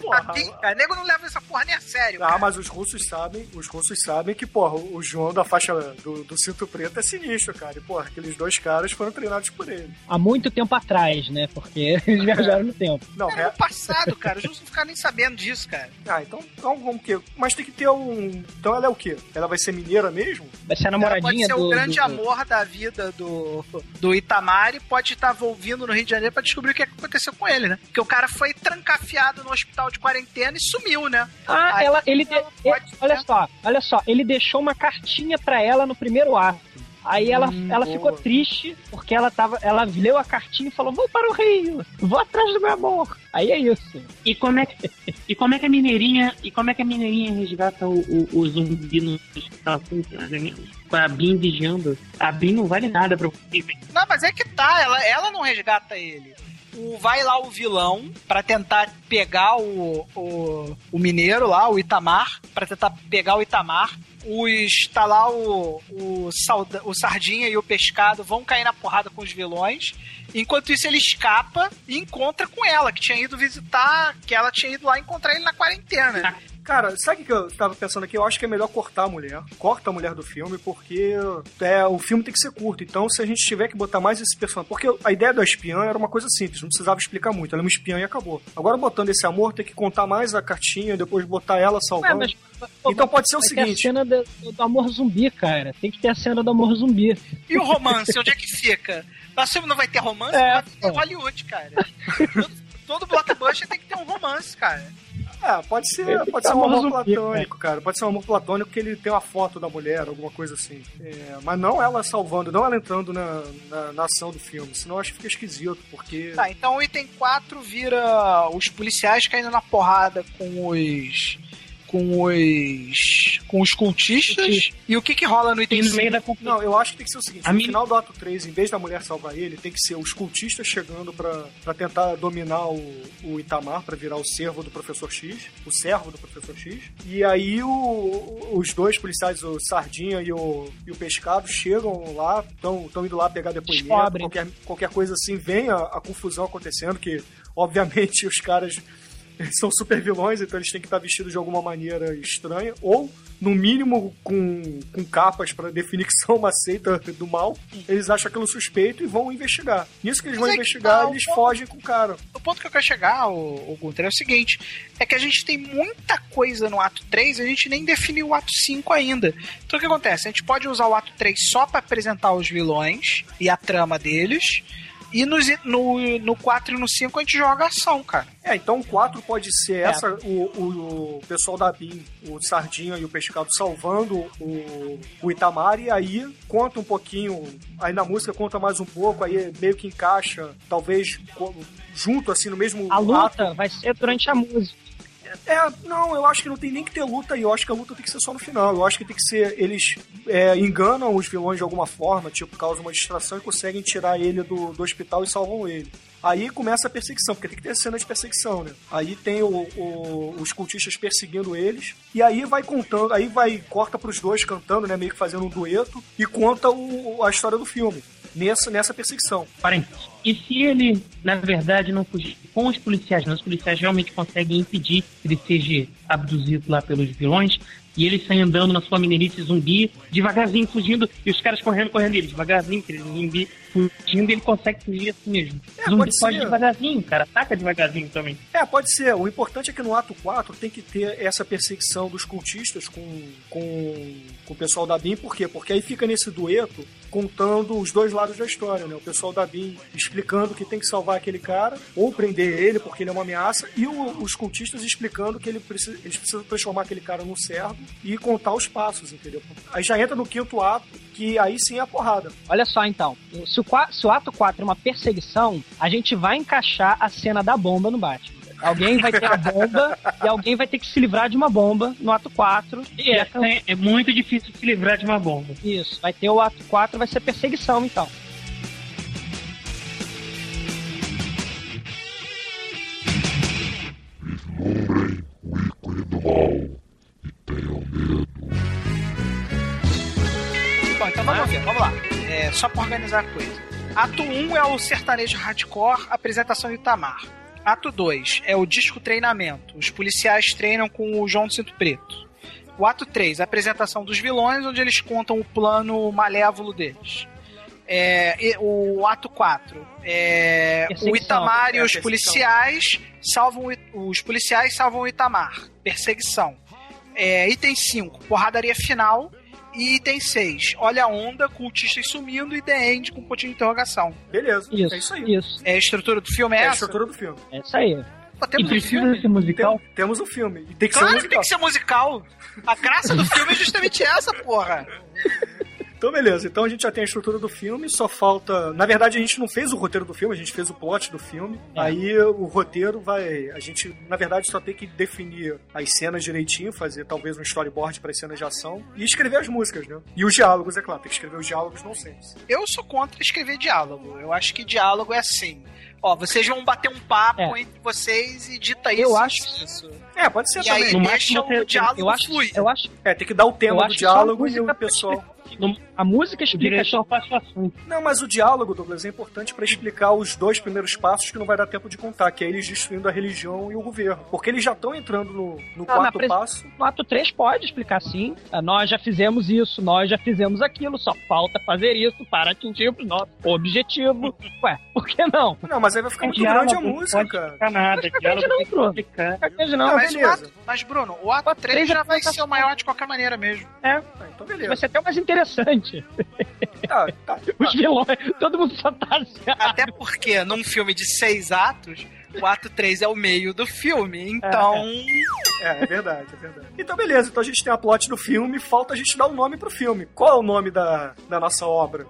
Porra, cara, nego não leva essa porra nem a sério. Ah, cara. mas os russos sabem, os russos sabem que, porra, o João da faixa do, do cinto preto é sinistro, cara. E, porra, aqueles dois caras foram treinados por ele. Há muito tempo atrás, né? Porque eles viajaram no tempo. Não, Era é... no passado, cara. Os russos não ficaram nem sabendo disso, cara. Ah, então, então vamos que. Mas tem que ter um. Então ela é o quê? Ela vai ser mineira mesmo? Vai ser a Ela pode namoradinha ser do. o grande do- amor da vida do, do Itamar e pode estar volvindo no Rio de Janeiro pra descobrir o que aconteceu com ele, né? Porque o cara foi trancafiado no hospital de quarentena e sumiu, né? Ah, Aí ela, ele, ela pode- olha só, olha só, ele deixou uma cartinha pra ela no primeiro ato. Aí ela, Hum, ela boa. ficou triste porque ela tava, ela leu a cartinha e falou: "Vou para o Rio, vou atrás do meu amor". Aí é isso. E como é que, e como é que a mineirinha e como é que a mineirinha resgata o, o, o zumbi no assim, com a Bin vigiando? A Bin não vale nada pra você. Não, mas é que tá, ela, ela não resgata ele. O, vai lá o vilão pra tentar pegar o, o, o mineiro lá, o Itamar, pra tentar pegar o Itamar. Os, tá lá o, o, salda, o Sardinha e o Pescado vão cair na porrada com os vilões. Enquanto isso, ele escapa e encontra com ela, que tinha ido visitar, que ela tinha ido lá encontrar ele na quarentena. Cara, sabe o que eu tava pensando aqui? Eu acho que é melhor cortar a mulher. Corta a mulher do filme, porque é, o filme tem que ser curto. Então, se a gente tiver que botar mais esse personagem. Porque a ideia da espiã era uma coisa simples, não precisava explicar muito. Ela é uma espiã e acabou. Agora, botando esse amor, tem que contar mais a cartinha, depois botar ela Ué, salvando. mas, pô, Então pode ser o vai ter a seguinte. cena do, do amor zumbi, cara. Tem que ter a cena do amor zumbi. E o romance, onde é que fica? Nós filme não vai ter romance, É, vai ter pô. Hollywood, cara. todo, todo blockbuster tem que ter um romance, cara. É, pode ser, Ele pode tá ser um amor platônico, cara. Pode ser um amor platônico que ele tem uma foto da mulher, alguma coisa assim. É, mas não ela salvando, não ela entrando na, na, na ação do filme. Senão eu acho que fica esquisito, porque. Tá, então o item 4 vira os policiais caindo na porrada com os. Com os. com os cultistas. E o que que rola no item no 5? meio da. Não, eu acho que tem que ser o seguinte: A no final do ato 3, em vez da mulher salvar ele, tem que ser os cultistas chegando pra, pra tentar dominar o, o Itamar, pra virar o servo do professor X, o servo do professor X. E aí o- os dois policiais, o Sardinha e o, e o Pescado, chegam lá, estão indo lá pegar depoimento, qualquer, qualquer coisa assim, vem a, a confusão acontecendo, que obviamente os caras eles são super vilões, então eles têm que estar vestidos de alguma maneira estranha, ou no mínimo com, com capas para definir que são uma seita do mal. Eles acham aquilo suspeito e vão investigar. Nisso que eles Mas vão é investigar, tá, eles o- fogem com o cara. O ponto que eu quero chegar, o, o Gunter, é o seguinte: é que a gente tem muita coisa no ato 3 e a gente nem definiu o ato 5 ainda. Então o que acontece? A gente pode usar o ato 3 só pra apresentar os vilões e a trama deles. E nos, no, no 4 e no 5 a gente joga ação, cara. É, então o 4 pode ser É. essa, o, o, o pessoal da BIM, o Sardinha e o Pescado salvando o, o Itamar, e aí conta um pouquinho, aí na música conta mais um pouco, aí meio que encaixa, talvez junto, assim, no mesmo A ato. luta vai ser durante a música. É, não, eu acho que não tem nem que ter luta aí. Eu acho que a luta tem que ser só no final. Eu acho que tem que ser. Eles é, enganam os vilões de alguma forma, tipo, causam uma distração e conseguem tirar ele do, do hospital e salvam ele. Aí começa a perseguição, porque tem que ter cena de perseguição, né? Aí tem o- o- os cultistas perseguindo eles, e aí vai contando, aí vai, corta pros dois cantando, né? Meio que fazendo um dueto, e conta o- a história do filme, nessa, nessa perseguição. Parem. E se ele, na verdade, não fugir com os policiais, não, os policiais realmente conseguem impedir que ele seja abduzido lá pelos vilões, e ele sai andando na sua mineirice zumbi, devagarzinho fugindo, e os caras correndo, correndo ele, devagarzinho, aquele zumbi fugindo, ele consegue fugir assim mesmo. É, zumbi pode ser. devagarzinho, cara, ataca devagarzinho também. É, pode ser. O importante é que no ato 4 tem que ter essa perseguição dos cultistas com, com, com o pessoal da BIM. Por quê? Porque aí fica nesse dueto contando os dois lados da história, né? O pessoal da BIM explicando que tem que salvar aquele cara ou prender ele porque ele é uma ameaça e o- os cultistas explicando que ele precisa, eles precisam transformar aquele cara num servo e contar os passos, entendeu? Aí já entra no quinto ato, que aí sim é a porrada. Olha só então, se o, se o ato 4 é uma perseguição, a gente vai encaixar a cena da bomba no Batman. Alguém vai ter a bomba e alguém vai ter que se livrar de uma bomba no ato 4. E é, é- é muito difícil se livrar de uma bomba. Isso, vai ter o ato 4, vai ser perseguição então. Vislumbrem o ícone do mal e tenham medo. Bom, então vamos ver, vamos lá. É, só pra organizar a coisa. Ato 1 é o sertanejo hardcore, apresentação de Itamar. Ato 2 é o disco treinamento. Os policiais treinam com o João do Cinto Preto. O ato 3, a apresentação dos vilões, onde eles contam o plano malévolo deles. É, o ato 4 é o. Itamar e É, os policiais salvam os policiais salvam o Itamar. Perseguição. É, item 5, porradaria final. E item 6, olha a onda, cultistas sumindo e The End com pontinho de interrogação. Beleza, Isso, é isso aí. isso. É a estrutura do filme é, É a estrutura do filme. É isso aí. Pô, E temos um precisa filme. ser musical? Tem- temos um filme. E tem que Claro ser que tem que ser musical. A graça do filme é justamente essa, porra. Então, beleza. Então a gente já tem a estrutura do filme, só falta. Na verdade, a gente não fez o roteiro do filme, a gente fez o plot do filme. É. Aí o roteiro vai. A gente, na verdade, só tem que definir as cenas direitinho, fazer talvez um storyboard para as cenas de ação e escrever as músicas, né? E os diálogos, é claro, tem que escrever os diálogos não sempre. Eu sou contra escrever diálogo. Eu acho que diálogo é assim. Ó, vocês vão bater um papo É. entre vocês e dita isso. Eu acho- isso. É, pode ser E aí também. No deixa máximo, o eu- diálogo eu acho, fluir. eu acho, É, tem que dar o tema do diálogo e o pessoal. no- a música O explica diretor faz o assunto. Não, mas o diálogo, Douglas, é importante para explicar os dois primeiros passos que não vai dar tempo de contar, que é eles destruindo a religião e o governo. Porque eles já estão entrando no, no Ah, quarto pres- passo. No ato 3 pode explicar sim. Ah, Nós já fizemos isso, nós já fizemos aquilo, só falta fazer isso para atingir o nosso objetivo. Ué, por que não? Não, mas aí vai ficar O muito grande a diálogo não música, pode cara. explicar nada. O diálogo não, Bruno. Não, Não, não. mas, o ato, mas, Bruno, o ato 3 já vai ser o maior de qualquer maneira mesmo. Ah, então Vai beleza. ser até mais interessante. Tá, tá, Os tá. vilões, todo mundo fantasiado. Até porque num filme de seis atos, o ato 3 é o meio do filme. Então. É, é verdade, é verdade. Então beleza, então a gente tem a plot do filme, falta a gente dar o nome pro filme. Qual é o nome da, da nossa obra?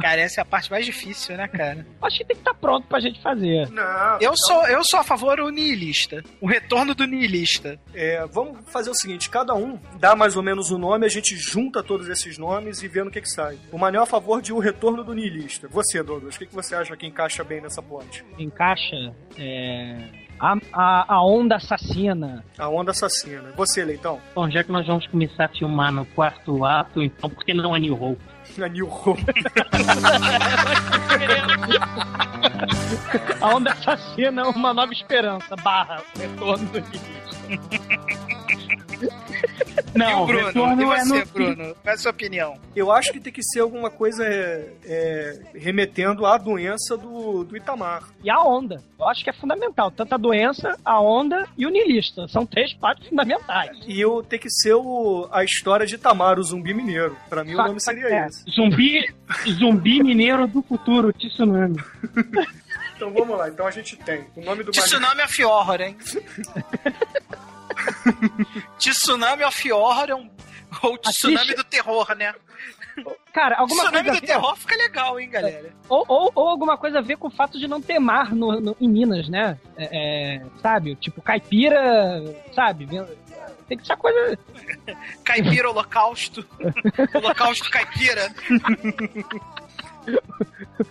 Cara, essa é a parte mais difícil, né, cara? Acho que tem que estar pronto pra gente fazer. Não. Eu sou, eu sou a favor do nihilista. O retorno do nihilista. É, vamos fazer o seguinte: cada um dá mais ou menos o nome, a gente junta todos esses nomes e vê no que, que sai. O Manel é a favor de O Retorno do Nihilista. Você, Douglas, o que, que você acha que encaixa bem nessa plot? Encaixa é, a, a, a onda assassina. A Onda Assassina. Você, Leitão? Bom, já que nós vamos começar a filmar no quarto ato, então por que não a New Hope? A New Hope. A onda assassina é uma nova esperança, barra, retorno do início. e Não, o Bruno? retorno E é você, no- Bruno? Qual é a sua opinião? Eu acho que tem que ser alguma coisa é, é, remetendo à doença do, do Itamar. E a onda. Eu acho que é fundamental. Tanto a doença, a onda e o niilista. São três partes fundamentais. E eu tem que ser o, a história de Itamar, o zumbi mineiro. Pra mim o nome seria É. esse. Zumbi, zumbi mineiro do futuro, tsunami. Então vamos lá. Então a gente tem o nome do Tsunami of Horror, hein? Tsunami of Horror é um. Ou Tsunami Assiste- do Terror, né? Cara, alguma Tsunami coisa a do Terror fica legal, hein, galera? ou, ou, ou alguma coisa a ver com o fato de não ter mar no, no- em Minas, né? É, é, sabe? Tipo, caipira, sabe? Tem que ser coisa. Caipira Holocausto. Holocausto Caipira.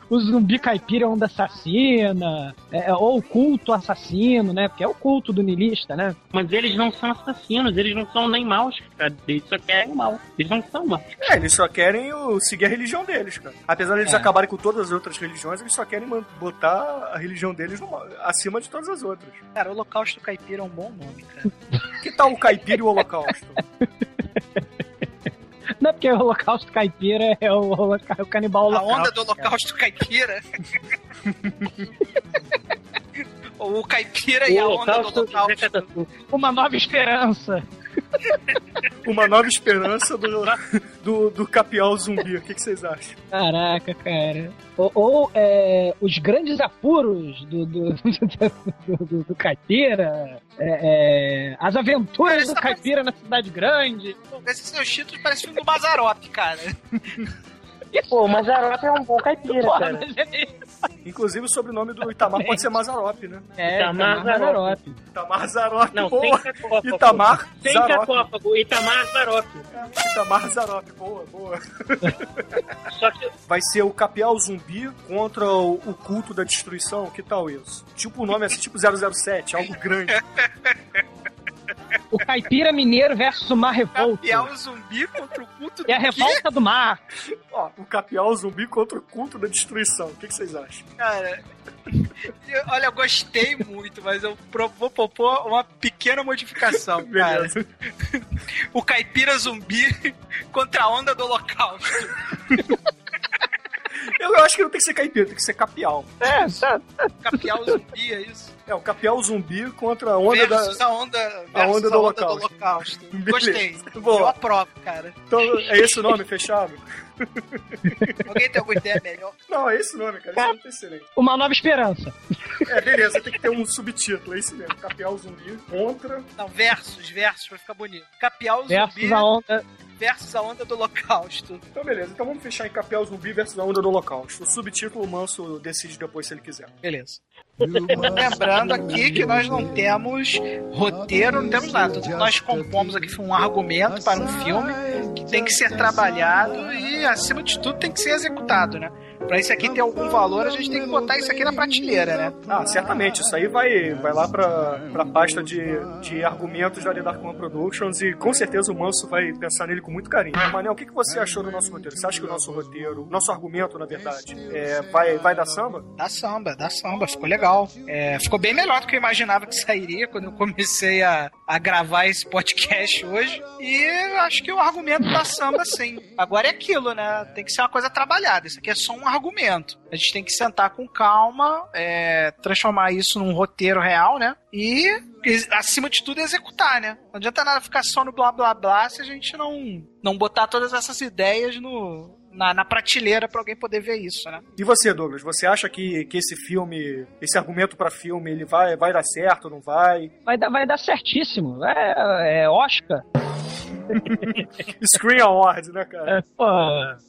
O zumbi caipira é onda assassina, é, é, ou o culto assassino, né? Porque é o culto do niilista, né? Mas eles não são assassinos, eles não são nem maus, cara. Eles só querem mal. Eles não são maus. É, eles só querem o- seguir a religião deles, cara. Apesar de eles É. acabarem com todas as outras religiões, eles só querem botar a religião deles no- acima de todas as outras. Cara, Holocausto Caipira é um bom nome, cara. Que tal o caipira e o holocausto? Não é porque o holocausto caipira é o, holoca- o canibal A holocausto. onda do cara. Holocausto Caipira. Ou o Caipira e a onda do Holocausto. Uma nova esperança. Uma nova esperança do, do, do capial zumbi. O que, que vocês acham? Caraca, cara. Ou, ou, é, os grandes apuros do, do, do, do- do caipira. é, é, as aventuras Cara, do essa- caipira na cidade grande. Esses seus títulos parecem filme do Mazarop, cara. Pô, o Mazarop é um bom caipira, Porra, cara. é, Inclusive o sobrenome do Itamar pode ser Mazarop, né? é Itamar Itamar Mazarop. Itamar Zarop, Não, boa. sem sarcófago. Itamar Sem Zarop. sarcófago, Itamar Zarop. Itamar Zarop, boa, boa. Só que Vai ser o capial zumbi contra o, o culto da destruição, que tal isso? Tipo o nome assim, tipo 007, algo grande. O caipira mineiro versus o mar revolto. Capial um zumbi contra o culto do É a revolta do mar. Ó, o capial zumbi contra o culto da destruição. O que, que vocês acham? Cara, eu- olha, eu gostei muito, mas eu pro- vou propor uma pequena modificação, cara. O caipira zumbi contra a onda do holocausto. Eu, eu acho que não tem que ser caipira, tem que ser capial. É, tá. Capial zumbi, é isso? É, o capial zumbi contra a onda versus da. a onda, a versus onda do holocausto. holocausto. Beleza. Gostei. Boa. Eu aprovo, cara. Então, é esse o nome fechado? Alguém tem alguma ideia melhor? Não, é esse o nome, cara. Esse nome tá excelente. Uma nova esperança. É, beleza, tem que ter um subtítulo, é isso mesmo. Capial zumbi contra. Não, versus, versus, pra ficar bonito. Capial zumbi Versus a onda. Versus a onda do holocausto. Então, beleza. Então vamos fechar em Capial zumbi versus a onda do holocausto. O subtítulo o Manso decide depois se ele quiser. Beleza. Lembrando aqui que nós não temos roteiro, não temos nada. Nós compomos aqui foi um argumento para um filme que tem que ser trabalhado e, acima de tudo, tem que ser executado, né? Pra isso aqui ter algum valor, a gente tem que botar isso aqui na prateleira, né? Ah, certamente. Isso aí vai, vai lá pra, pra pasta de, de argumentos da Darkman Productions e com certeza o Manso vai pensar nele com muito carinho. Manel, o que, que você achou do nosso roteiro? Você acha que o nosso roteiro, nosso argumento, na verdade, é, vai, vai dar samba? Dá samba, dá samba, ficou legal. É, ficou bem melhor do que eu imaginava que sairia quando eu comecei a, a gravar esse podcast hoje. E acho que o argumento dá samba sim. Agora é aquilo, né? Tem que ser uma coisa trabalhada. Isso aqui é só um argumento. A gente tem que sentar com calma, é, transformar isso num roteiro real, né? E, acima de tudo, executar, né? Não adianta nada ficar só no blá blá blá se a gente não, não botar todas essas ideias no, na, na prateleira pra alguém poder ver isso, né? E você, Douglas? Você acha que, que esse filme, esse argumento pra filme, ele vai, vai dar certo, não vai? Vai dar, vai dar certíssimo. É, é Oscar. Screen Awards, né, cara? É, pô,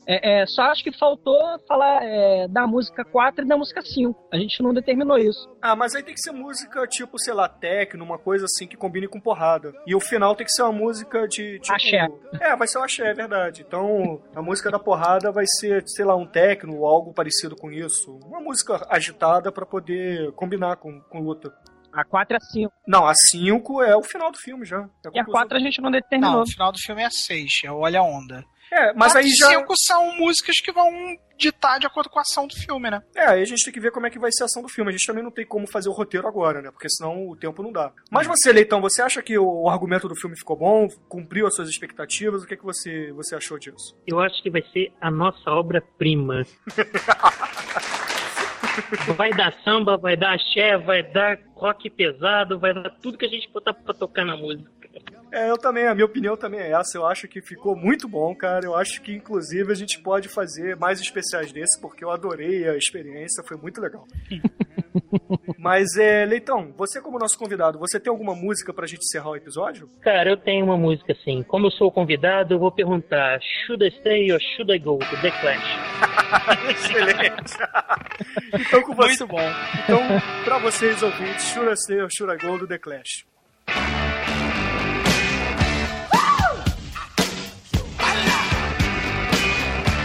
é, é, só acho que faltou falar é, da música 4 e da música 5. A gente não determinou isso. Ah, mas aí tem que ser música tipo, sei lá, techno, uma coisa assim que combine com porrada. E o final tem que ser uma música de. Tipo, Axé. É, vai ser o axé, é verdade. Então, a música da porrada vai ser, sei lá, um techno ou algo parecido com isso. Uma música agitada pra poder combinar com, com luta. A 4 e a 5. Não, a 5 é o final do filme já. É E a conclusão. 4 a gente não Não, determinou. o final do filme é 6, é o Olha a Onda. É, mas aí já. cinco são músicas que vão ditar de acordo com a ação do filme, né? É, aí a gente tem que ver como é que vai ser a ação do filme. A gente também não tem como fazer o roteiro agora, né? Porque senão o tempo não dá. Mas você, Leitão, você acha que o, o argumento do filme ficou bom? Cumpriu as suas expectativas? O que, é que você, você achou disso? Eu acho que vai ser a nossa obra-prima. Vai dar samba, vai dar axé, vai dar rock pesado, vai dar tudo que a gente botar pra tocar na música. É, eu também, a minha opinião também é essa. Eu acho que ficou muito bom, cara. Eu acho que, inclusive, a gente pode fazer mais especiais desse, porque eu adorei a experiência, foi muito legal. Mas, é, Leitão, você como nosso convidado, você tem alguma música pra gente encerrar o episódio? Cara, eu tenho uma música assim. Como eu sou o convidado, eu vou perguntar: Should I stay or should I go? Do The Clash. Excelente! então, com você, Muito bom. então, pra vocês ouvintes, Should I Stay or Should I Go do The Clash.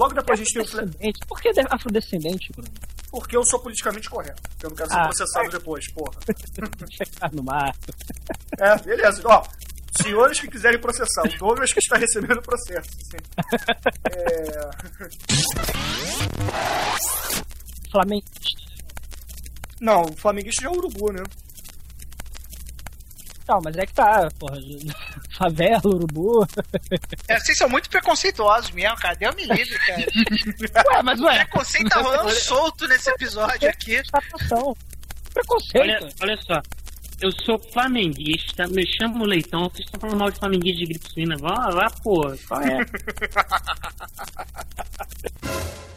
Logo depois a gente tem o. Por que de- afrodescendente, Bruno? Porque eu sou politicamente correto. Eu não quero ser Ah. processado depois, porra. Checar no mar. É, beleza. Ó, senhores que quiserem processar, o Douglas que está recebendo o processo. Sim. É... Flamenguista. Não, o flamenguista já é urubu, né? Não, mas é que tá, porra. Favela, urubu. É, vocês são muito preconceituosos mesmo, cara. Deu me livre, cara. Ué, mas ué. Preconceito tá rolando solto nesse episódio aqui. Constatação. Preconceito. Olha, olha só. Eu sou flamenguista, me chamo Leitão, vocês estão falando mal de flamenguista de gripe suína. Vá lá, pô, qual é?